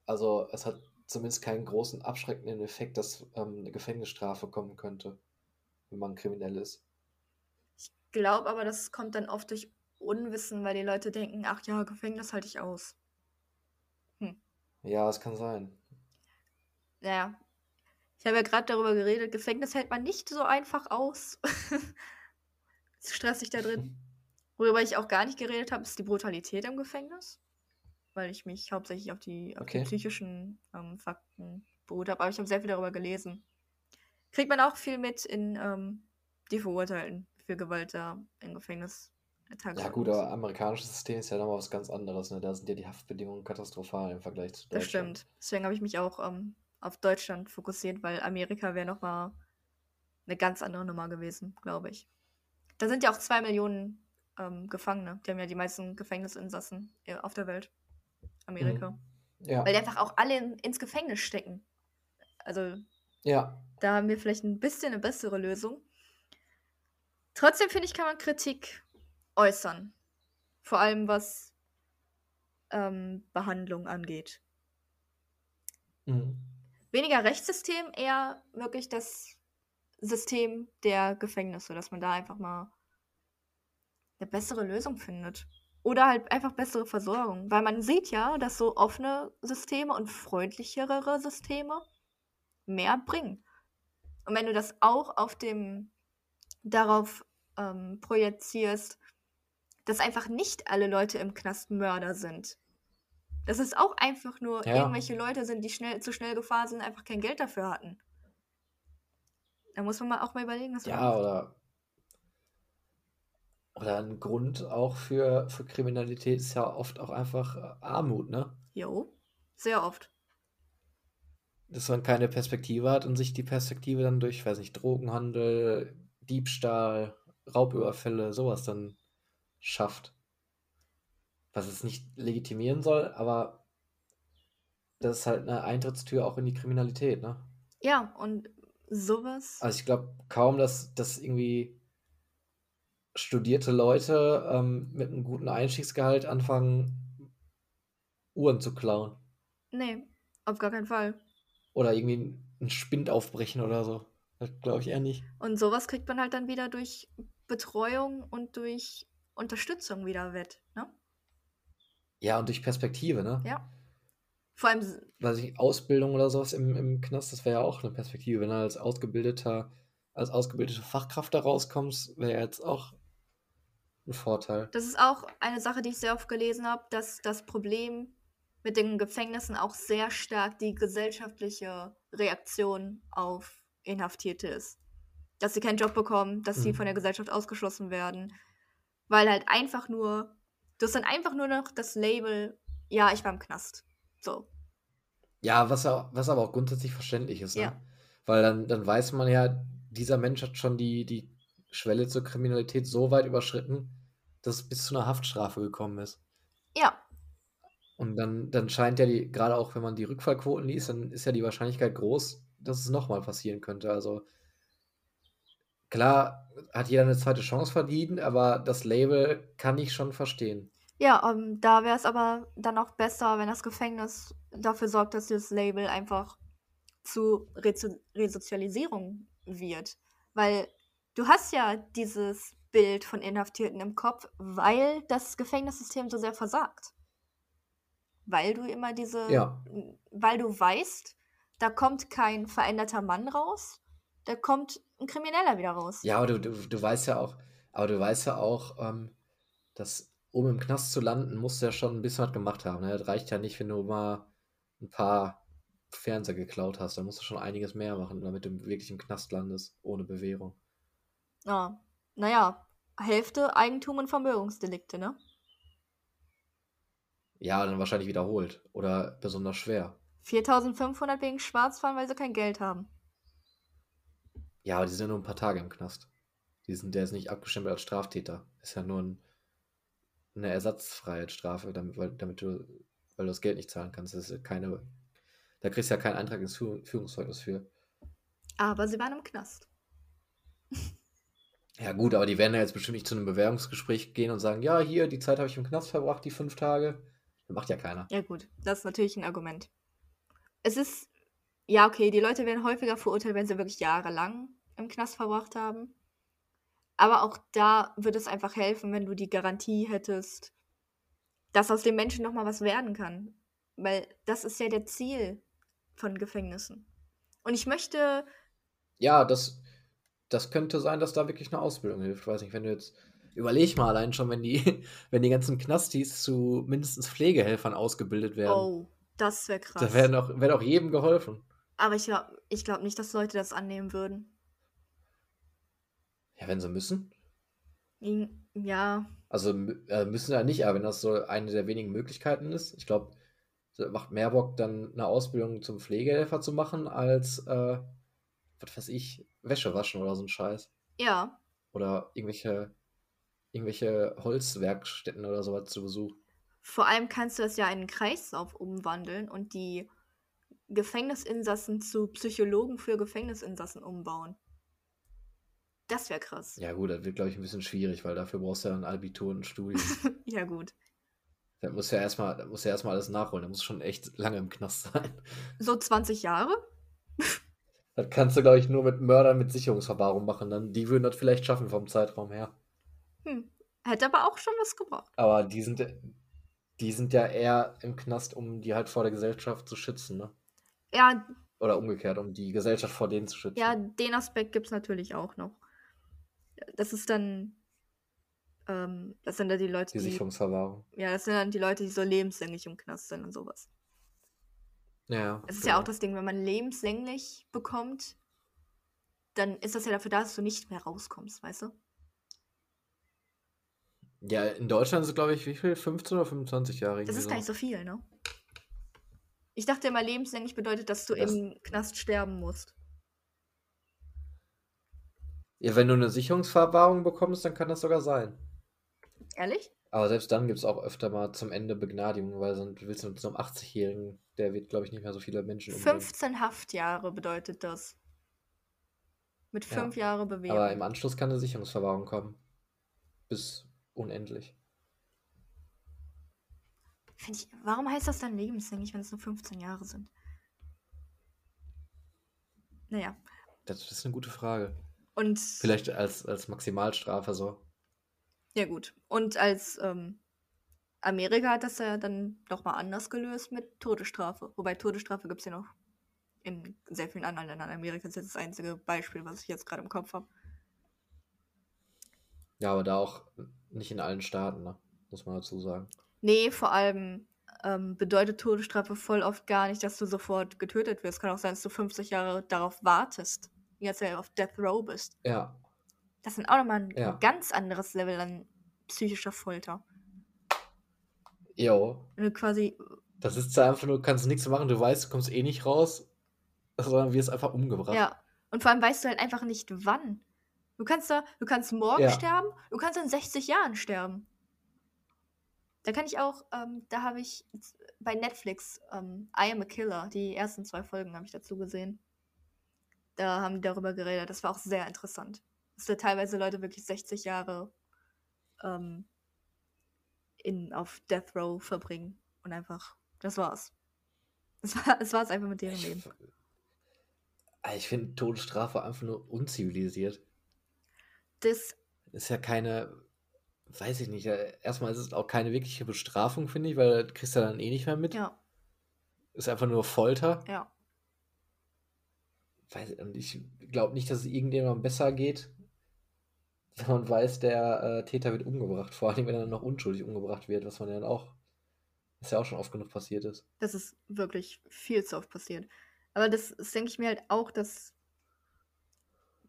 Also es hat zumindest keinen großen abschreckenden Effekt, dass ähm, eine Gefängnisstrafe kommen könnte, wenn man kriminell ist. Ich glaube aber, das kommt dann oft durch Unwissen, weil die Leute denken, ach ja, Gefängnis halte ich aus. Ja, es kann sein. Naja, ich habe ja gerade darüber geredet, Gefängnis hält man nicht so einfach aus. stressig da drin. Worüber ich auch gar nicht geredet habe, ist die Brutalität im Gefängnis. Weil ich mich hauptsächlich auf die, auf die Okay. psychischen ähm, Fakten beruht habe. Aber ich habe sehr viel darüber gelesen. Kriegt man auch viel mit in ähm, die Verurteilten. Für Gewalt da im Gefängnis Ja, gut, aber amerikanisches System ist ja nochmal was ganz anderes. Ne? Da sind ja die Haftbedingungen katastrophal im Vergleich zu Das Deutschland. stimmt. Deswegen habe ich mich auch ähm, auf Deutschland fokussiert, weil Amerika wäre nochmal eine ganz andere Nummer gewesen, glaube ich. Da sind ja auch zwei Millionen ähm, Gefangene. Die haben ja die meisten Gefängnisinsassen äh, auf der Welt. Amerika. Mhm. Ja, Weil die einfach auch alle in, ins Gefängnis stecken. Also ja, da haben wir vielleicht ein bisschen eine bessere Lösung. Trotzdem finde ich, kann man Kritik äußern. Vor allem was ähm, Behandlung angeht. mhm. Weniger Rechtssystem, eher wirklich das System der Gefängnisse, dass man da einfach mal eine bessere Lösung findet. Oder halt einfach bessere Versorgung. Weil man sieht ja, dass so offene Systeme und freundlichere Systeme mehr bringen. Und wenn du das auch auf dem darauf ähm, projizierst, dass einfach nicht alle Leute im Knast Mörder sind. Dass es auch einfach nur Ja. irgendwelche Leute sind, die schnell, zu schnell gefahren sind, einfach kein Geld dafür hatten. Da muss man mal auch mal überlegen, was man Ja, macht. oder, oder ein Grund auch für, für Kriminalität ist ja oft auch einfach äh, Armut, ne? Jo, sehr oft. Dass man keine Perspektive hat und sich die Perspektive dann durch, weiß nicht, Drogenhandel, Diebstahl, Raubüberfälle, sowas dann schafft. Was es nicht legitimieren soll, aber das ist halt eine Eintrittstür auch in die Kriminalität, ne? Ja, und sowas. Also ich glaube kaum, dass, dass irgendwie studierte Leute ähm, mit einem guten Einstiegsgehalt anfangen, Uhren zu klauen. Nee, auf gar keinen Fall. Oder irgendwie einen Spind aufbrechen oder so. Glaube ich eher nicht. Und sowas kriegt man halt dann wieder durch Betreuung und durch Unterstützung wieder wett, ne? Ja, und durch Perspektive, ne? Ja. Vor allem, Weiß ich, Ausbildung oder sowas im, im Knast, das wäre ja auch eine Perspektive. Wenn du als ausgebildeter, als ausgebildete Fachkraft da rauskommst, wäre ja jetzt auch ein Vorteil. das ist auch eine Sache, die ich sehr oft gelesen habe, dass das Problem mit den Gefängnissen auch sehr stark die gesellschaftliche Reaktion auf Inhaftierte ist. Dass sie keinen Job bekommen, dass sie Mhm. von der Gesellschaft ausgeschlossen werden. Weil halt einfach nur, du hast dann einfach nur noch das Label, ja, ich war im Knast. So. Ja, was, was aber auch grundsätzlich verständlich ist, ne? Ja. Weil dann, dann weiß man ja, dieser Mensch hat schon die, die Schwelle zur Kriminalität so weit überschritten, dass es bis zu einer Haftstrafe gekommen ist. Ja, Und dann, dann scheint ja die, gerade auch wenn man die Rückfallquoten liest, dann ist ja die Wahrscheinlichkeit groß, dass es nochmal passieren könnte. Also klar hat jeder eine zweite Chance verdient, aber das Label kann ich schon verstehen. Ja, ähm, da wäre es aber dann auch besser, wenn das Gefängnis dafür sorgt, dass das Label einfach zu Rezo Resozialisierung wird. Weil du hast ja dieses Bild von Inhaftierten im Kopf, weil das Gefängnissystem so sehr versagt. Weil du immer diese, Ja. weil du weißt, da kommt kein veränderter Mann raus, da kommt ein Krimineller wieder raus. Ja, aber du, du, du weißt ja auch, aber du weißt ja auch, ähm, dass um im Knast zu landen, musst du ja schon ein bisschen was gemacht haben. Ne? Das reicht ja nicht, wenn du mal ein paar Fernseher geklaut hast. Da musst du schon einiges mehr machen, damit du wirklich im Knast landest, ohne Bewährung. Ja, naja, Hälfte Eigentum und Vermögensdelikte, ne? Ja, dann wahrscheinlich wiederholt oder besonders schwer. 4500 wegen Schwarzfahren, weil sie kein Geld haben. Ja, aber die sind nur ein paar Tage im Knast. Die sind, der ist nicht abgestempelt als Straftäter. Ist ja nur ein, eine Ersatzfreiheitsstrafe, damit, weil, damit du, weil du das Geld nicht zahlen kannst. Das ist ja keine, da kriegst du ja keinen Eintrag ins Führ- Führungszeugnis für. Aber sie waren im Knast. Ja, gut, aber die werden ja jetzt bestimmt nicht zu einem Bewerbungsgespräch gehen und sagen, ja, hier, die Zeit habe ich im Knast verbracht, die fünf Tage. Das macht ja keiner. Ja, gut, das ist natürlich ein Argument. Es ist, ja, okay, die Leute werden häufiger verurteilt, wenn sie wirklich jahrelang im Knast verbracht haben. Aber auch da würde es einfach helfen, wenn du die Garantie hättest, dass aus dem Menschen nochmal was werden kann. Weil das ist ja der Ziel von Gefängnissen. Und ich möchte, Ja, das, das könnte sein, dass da wirklich eine Ausbildung hilft. Weiß nicht, wenn du jetzt. Überleg mal allein schon, wenn die, wenn die ganzen Knastis zu mindestens Pflegehelfern ausgebildet werden. oh, das wäre krass. Da wäre doch, wär doch jedem geholfen. Aber ich glaube ich glaub nicht, dass Leute das annehmen würden. Ja, wenn sie müssen. In- Ja, Also äh, müssen ja nicht, aber wenn das so eine der wenigen Möglichkeiten ist, ich glaube, macht mehr Bock, dann eine Ausbildung zum Pflegehelfer zu machen, als, äh, was weiß ich, Wäsche waschen oder so ein Scheiß. ja. Oder irgendwelche, irgendwelche Holzwerkstätten oder sowas zu besuchen. Vor allem kannst du das ja in einen Kreislauf umwandeln und die Gefängnisinsassen zu Psychologen für Gefängnisinsassen umbauen. Das wäre krass. Ja, gut, das wird, glaube ich, ein bisschen schwierig, weil dafür brauchst du ja ein Abitur und ein Studium. Ja, gut. Da muss ja erstmal, da muss ja erstmal alles nachholen. Da muss schon echt lange im Knast sein. So 20 Jahre? Das kannst du, glaube ich, nur mit Mördern mit Sicherungsverwahrung machen. Dann, die würden das vielleicht schaffen vom Zeitraum her. Hm. Hätte aber auch schon was gebracht. Aber die sind, die sind ja eher im Knast, um die halt vor der Gesellschaft zu schützen, ne? Ja, Oder umgekehrt, um die Gesellschaft vor denen zu schützen. ja, den Aspekt gibt es natürlich auch noch. Das ist dann. Ähm, das sind dann die Leute, die die. Sicherungsverwahrung. Ja, das sind dann die Leute, die so lebenslänglich im Knast sind und sowas. Ja. Es ist ja auch genau. das Ding, wenn man lebenslänglich bekommt, dann ist das ja dafür da, dass du nicht mehr rauskommst, weißt du? Ja, in Deutschland ist es, glaube ich, wie viel? 15 oder 25 Jahre? Das ist gar nicht so viel, ne? Ich dachte immer, lebenslänglich bedeutet, dass du Das- im Knast sterben musst. Ja, wenn du eine Sicherungsverwahrung bekommst, dann kann das sogar sein. Ehrlich? Aber selbst dann gibt es auch öfter mal zum Ende Begnadigungen, weil sonst willst du mit so einem 80-Jährigen, der wird, glaube ich, nicht mehr so viele Menschen umbringen. 15 Haftjahre bedeutet das. Mit Ja. fünf Jahre Bewährung. Aber im Anschluss kann eine Sicherungsverwahrung kommen. Bis unendlich. Ich, warum heißt das dann lebenslänglich, wenn es nur 15 Jahre sind? Naja. Das ist eine gute Frage. Und. Vielleicht als, als Maximalstrafe so. Ja, gut. Und als ähm, Amerika hat das ja dann nochmal anders gelöst mit Todesstrafe. Wobei Todesstrafe gibt es ja noch in sehr vielen anderen Ländern. Amerika ist jetzt das einzige Beispiel, was ich jetzt gerade im Kopf habe. Ja, aber da auch nicht in allen Staaten, ne? Muss man dazu sagen. Nee, vor allem ähm, bedeutet Todesstrafe voll oft gar nicht, dass du sofort getötet wirst. Kann auch sein, dass du 50 Jahre darauf wartest. Jetzt ja auf Death Row bist. Ja, Das ist auch nochmal ein Ja. ganz anderes Level an psychischer Folter. jo. Wenn du quasi Das ist ja einfach nur, du kannst nichts machen, du weißt, du kommst eh nicht raus, sondern wirst einfach umgebracht. Ja, und vor allem weißt du halt einfach nicht wann. Du kannst da, du kannst morgen Ja. sterben, du kannst in 60 Jahren sterben. Da kann ich auch, ähm, da habe ich bei Netflix ähm, I Am a Killer, die ersten zwei Folgen habe ich dazu gesehen. Da haben die darüber geredet. Das war auch sehr interessant. Dass da teilweise Leute wirklich 60 Jahre ähm, in, auf Death Row verbringen. Und einfach, das war's. Das war es war's einfach mit deren Leben. ich finde Todesstrafe einfach nur unzivilisiert. Das Ist ja keine, weiß ich nicht, erstmal ist es auch keine wirkliche Bestrafung, finde ich, weil das kriegst du dann eh nicht mehr mit. Ja, Ist einfach nur Folter. ja. Weiß, und ich glaube nicht, dass es irgendjemandem besser geht, wenn man weiß, der äh, Täter wird umgebracht. Vor allem, wenn er dann noch unschuldig umgebracht wird, was man ja dann auch, was ja auch schon oft genug passiert ist. Das ist wirklich viel zu oft passiert. Aber das, das denke ich mir halt auch, dass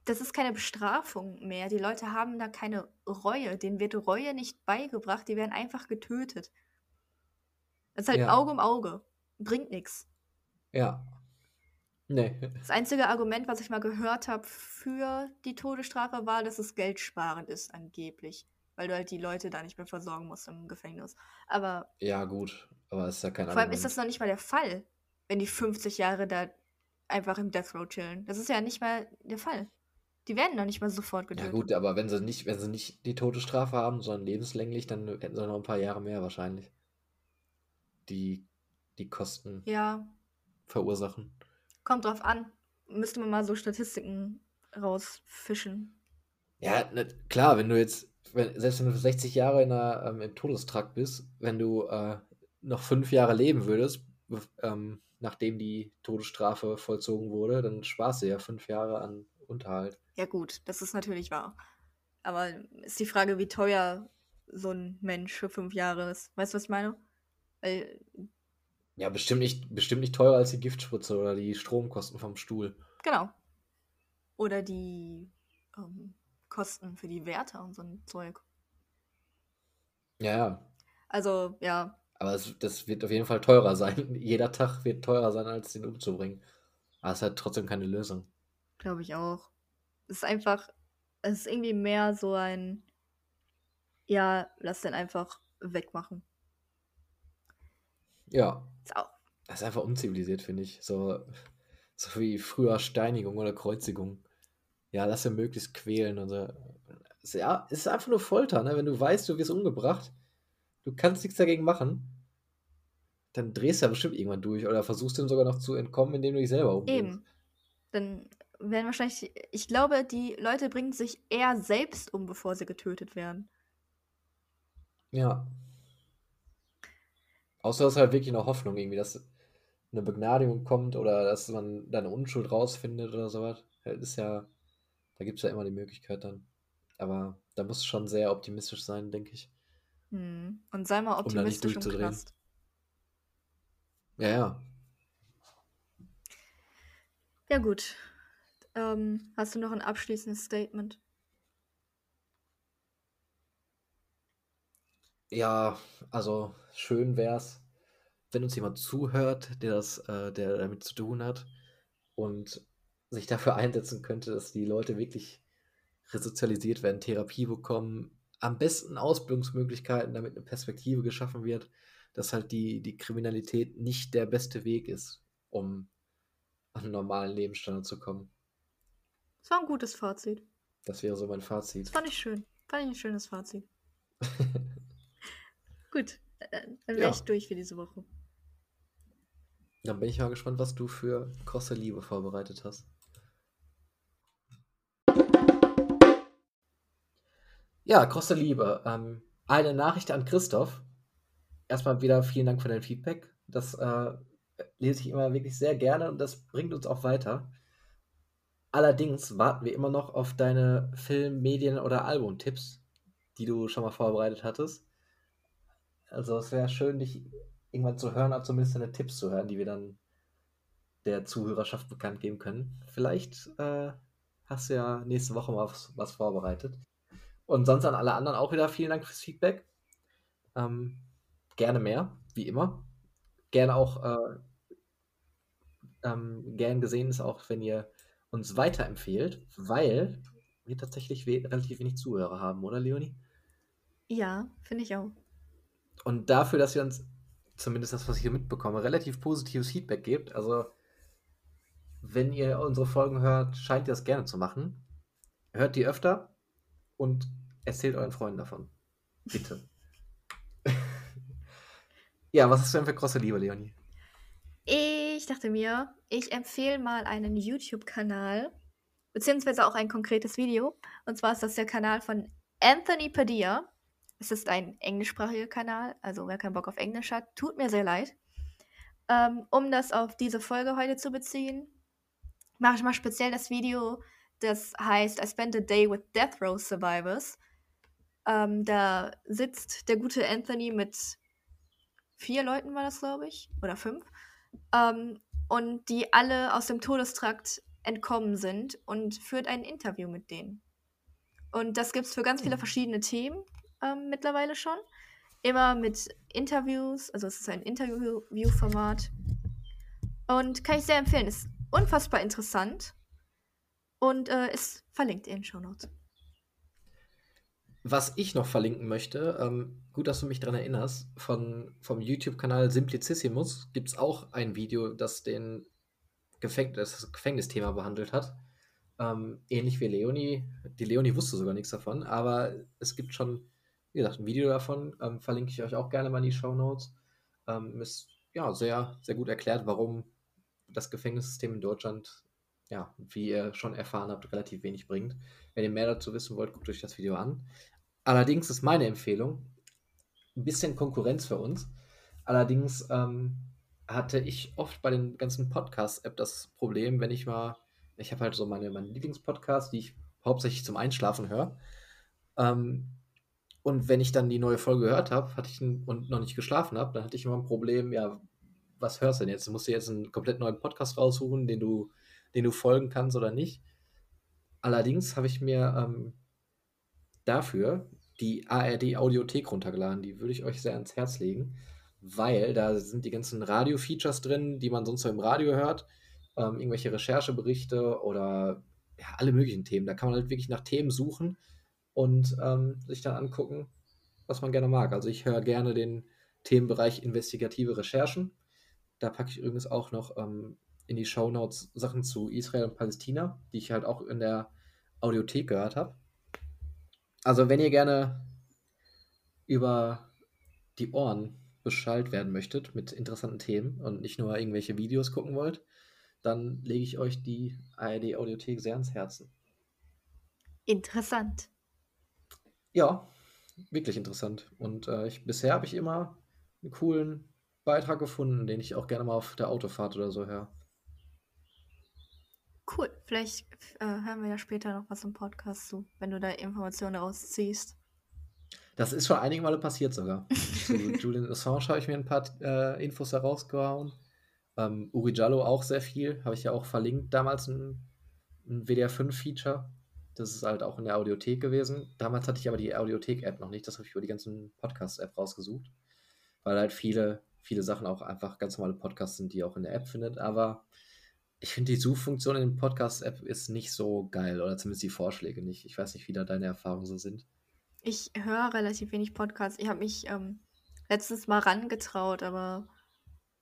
das ist keine Bestrafung mehr. Die Leute haben da keine Reue. Denen wird Reue nicht beigebracht. Die werden einfach getötet. Das ist halt Ja. Auge um Auge. Bringt nichts. Ja. Nee. Das einzige Argument, was ich mal gehört habe für die Todesstrafe, war, dass es geldsparend ist, angeblich. Weil du halt die Leute da nicht mehr versorgen musst im Gefängnis. Aber Ja, gut. Aber es ist ja kein Vor allem ist Argument. das noch nicht mal der Fall, wenn die 50 Jahre da einfach im Death Row chillen. Das ist ja nicht mal der Fall. Die werden noch nicht mal sofort Ja getötet. gut, aber wenn sie nicht, wenn sie nicht die Todesstrafe haben, sondern lebenslänglich, dann hätten sie noch ein paar Jahre mehr wahrscheinlich. Die die Kosten Ja, verursachen. kommt drauf an. Müsste man mal so Statistiken rausfischen. Ja, ne, klar, wenn du jetzt, wenn, selbst wenn du 60 Jahre in der, ähm, im Todestrakt bist, wenn du äh, noch fünf Jahre leben würdest, ähm, nachdem die Todesstrafe vollzogen wurde, dann sparst du ja fünf Jahre an Unterhalt. Ja gut, das ist natürlich wahr. Aber ist die Frage, wie teuer so ein Mensch für fünf Jahre ist. Weißt du, was ich meine? Weil, Ja, bestimmt nicht, bestimmt nicht teurer als die Giftspritze oder die Stromkosten vom Stuhl. genau. Oder die ähm, Kosten für die Wärter und so ein Zeug. Ja, ja. Also, ja, Aber es, das wird auf jeden Fall teurer sein. Jeder Tag wird teurer sein, als den umzubringen. Aber es hat trotzdem keine Lösung. Glaube ich auch. Es ist einfach, es ist irgendwie mehr so ein, ja, lass den einfach wegmachen. Ja, Ist auch, das ist einfach unzivilisiert, finde ich. So, so wie früher Steinigung oder Kreuzigung. Ja, lass ihn möglichst quälen und so. Es- Ja, es ist einfach nur Folter, ne? Wenn du weißt, du wirst umgebracht, du kannst nichts dagegen machen, dann drehst du ja bestimmt irgendwann durch oder versuchst dem sogar noch zu entkommen, indem du dich selber umbringst. eben. Dann werden wahrscheinlich, ich glaube, die Leute bringen sich eher selbst um, bevor sie getötet werden. Ja. Außer es ist halt wirklich noch Hoffnung irgendwie, dass eine Begnadigung kommt oder dass man deine Unschuld rausfindet oder sowas. Das ist ja, da gibt es ja immer die Möglichkeit dann. Aber da musst du schon sehr optimistisch sein, denke ich. Hm. Und sei mal Um da nicht optimistisch durchzudrehen. Ja, ja. Ja, gut. Ähm, hast du noch ein abschließendes Statement? Ja, also schön wär's, wenn uns jemand zuhört, der das, äh, der damit zu tun hat und sich dafür einsetzen könnte, dass die Leute wirklich resozialisiert werden, Therapie bekommen, am besten Ausbildungsmöglichkeiten, damit eine Perspektive geschaffen wird, dass halt die, die Kriminalität nicht der beste Weg ist, um an einen normalen Lebensstandard zu kommen. Das war ein gutes Fazit. Das wäre so mein Fazit. Das fand ich schön. Fand ich ein schönes Fazit. Gut, äh, dann wäre Ja. ich durch für diese Woche. Dann bin ich mal gespannt, was du für krosse Liebe vorbereitet hast. Ja, krosse Liebe. Ähm, eine Nachricht an Christoph. Erstmal wieder vielen Dank für dein Feedback. Das äh, lese ich immer wirklich sehr gerne und das bringt uns auch weiter. Allerdings warten wir immer noch auf deine Film-, Medien- oder Albumtipps, die du schon mal vorbereitet hattest. Also es wäre schön, dich irgendwann zu hören, aber zumindest deine Tipps zu hören, die wir dann der Zuhörerschaft bekannt geben können. Vielleicht äh, hast du ja nächste Woche mal was, was vorbereitet. Und sonst an alle anderen auch wieder vielen Dank fürs Feedback. Ähm, gerne mehr, wie immer. Gerne auch, äh, ähm, gern gesehen ist auch, wenn ihr uns weiterempfehlt, weil wir tatsächlich we relativ wenig Zuhörer haben, oder Leonie? Ja, finde ich auch. Und dafür, dass ihr uns, zumindest das, was ich hier mitbekomme, relativ positives Feedback gebt, also wenn ihr unsere Folgen hört, scheint ihr das gerne zu machen. Hört die öfter und erzählt euren Freunden davon. Bitte. ja, was hast du denn für große Liebe, Leonie? Ich dachte mir, ich empfehle mal einen YouTube-Kanal, beziehungsweise auch ein konkretes Video. Und zwar ist das der Kanal von Anthony Padilla. Es ist ein englischsprachiger Kanal, also wer keinen Bock auf Englisch hat, tut mir sehr leid. Ähm, um das auf diese Folge heute zu beziehen, mache ich mal speziell das Video, das heißt I Spent a Day with Death Row Survivors. Ähm, da sitzt der gute Anthony mit vier Leuten, war das, glaube ich, oder fünf ähm, und die alle aus dem Todestrakt entkommen sind und führt ein Interview mit denen. Und das gibt es für ganz viele Hm. verschiedene Themen ähm, mittlerweile schon. Immer mit Interviews, also es ist ein Interview-Format. Und kann ich sehr empfehlen, ist unfassbar interessant und äh, ist verlinkt in den Show Notes. Was ich noch verlinken möchte, ähm, gut, dass du mich daran erinnerst, von, vom YouTube-Kanal Simplicissimus gibt es auch ein Video, das den Gefäng das Gefängnisthema behandelt hat. Ähm, ähnlich wie Leonie. Die Leonie wusste sogar nichts davon, aber es gibt schon, wie gesagt, ein Video davon. Ähm, verlinke ich euch auch gerne mal in die Show Notes. Ähm, ist ja sehr, sehr gut erklärt, warum das Gefängnissystem in Deutschland, ja, wie ihr schon erfahren habt, relativ wenig bringt. Wenn ihr mehr dazu wissen wollt, guckt euch das Video an. Allerdings ist meine Empfehlung ein bisschen Konkurrenz für uns. Allerdings ähm, hatte ich oft bei den ganzen Podcast-App das Problem, wenn ich mal, ich habe halt so meine, meine Lieblingspodcasts, die ich hauptsächlich zum Einschlafen höre. Ähm, und wenn ich dann die neue Folge gehört habe, hatte ich ein, und noch nicht geschlafen habe, dann hatte ich immer ein Problem, ja, was hörst du denn jetzt? Du musst dir jetzt einen komplett neuen Podcast raussuchen, den du, den du folgen kannst oder nicht. Allerdings habe ich mir ähm, dafür die ARD Audiothek runtergeladen. Die würde ich euch sehr ans Herz legen, weil da sind die ganzen Radio-Features drin, die man sonst so im Radio hört. Ähm, irgendwelche Rechercheberichte oder ja, alle möglichen Themen. Da kann man halt wirklich nach Themen suchen und ähm, sich dann angucken, was man gerne mag. Also ich höre gerne den Themenbereich investigative Recherchen. Da packe ich übrigens auch noch ähm, in die Shownotes Sachen zu Israel und Palästina, die ich halt auch in der Audiothek gehört habe. Also wenn ihr gerne über die Ohren beschallt werden möchtet mit interessanten Themen und nicht nur irgendwelche Videos gucken wollt, dann lege ich euch die ARD Audiothek sehr ans Herzen. Interessant. Ja, wirklich interessant. Und äh, ich, bisher habe ich immer einen coolen Beitrag gefunden, den ich auch gerne mal auf der Autofahrt oder so höre. Cool. Vielleicht äh, hören wir ja später noch was im Podcast zu, wenn du da Informationen rausziehst. Das ist schon einige Male passiert sogar. Zu Julian Assange habe ich mir ein paar äh, Infos herausgehauen. Ähm, Uri Jallo auch sehr viel. Habe ich ja auch verlinkt damals ein, ein WDR5-Feature. Das ist halt auch in der Audiothek gewesen. Damals hatte ich aber die Audiothek-App noch nicht. Das habe ich über die ganzen Podcast-App rausgesucht. Weil halt viele, viele Sachen auch einfach ganz normale Podcasts sind, die ihr auch in der App findet. Aber ich finde, die Suchfunktion in der Podcast-App ist nicht so geil. Oder zumindest die Vorschläge nicht. Ich weiß nicht, wie da deine Erfahrungen so sind. Ich höre relativ wenig Podcasts. Ich habe mich ähm, letztens mal rangetraut, aber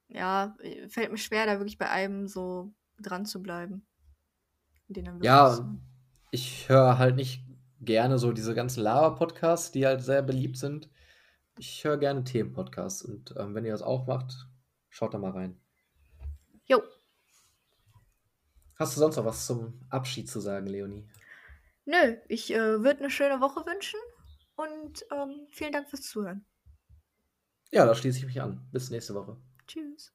ja, fällt mir schwer, da wirklich bei einem so dran zu bleiben. Den Ja, so. ich höre halt nicht gerne so diese ganzen Lava-Podcasts, die halt sehr beliebt sind. Ich höre gerne Themen-Podcasts und ähm, wenn ihr das auch macht, schaut da mal rein. Jo, Hast du sonst noch was zum Abschied zu sagen, Leonie? nö, ich äh, würde eine schöne Woche wünschen und ähm, vielen Dank fürs Zuhören. Ja, da schließe ich mich an. Bis nächste Woche. Tschüss.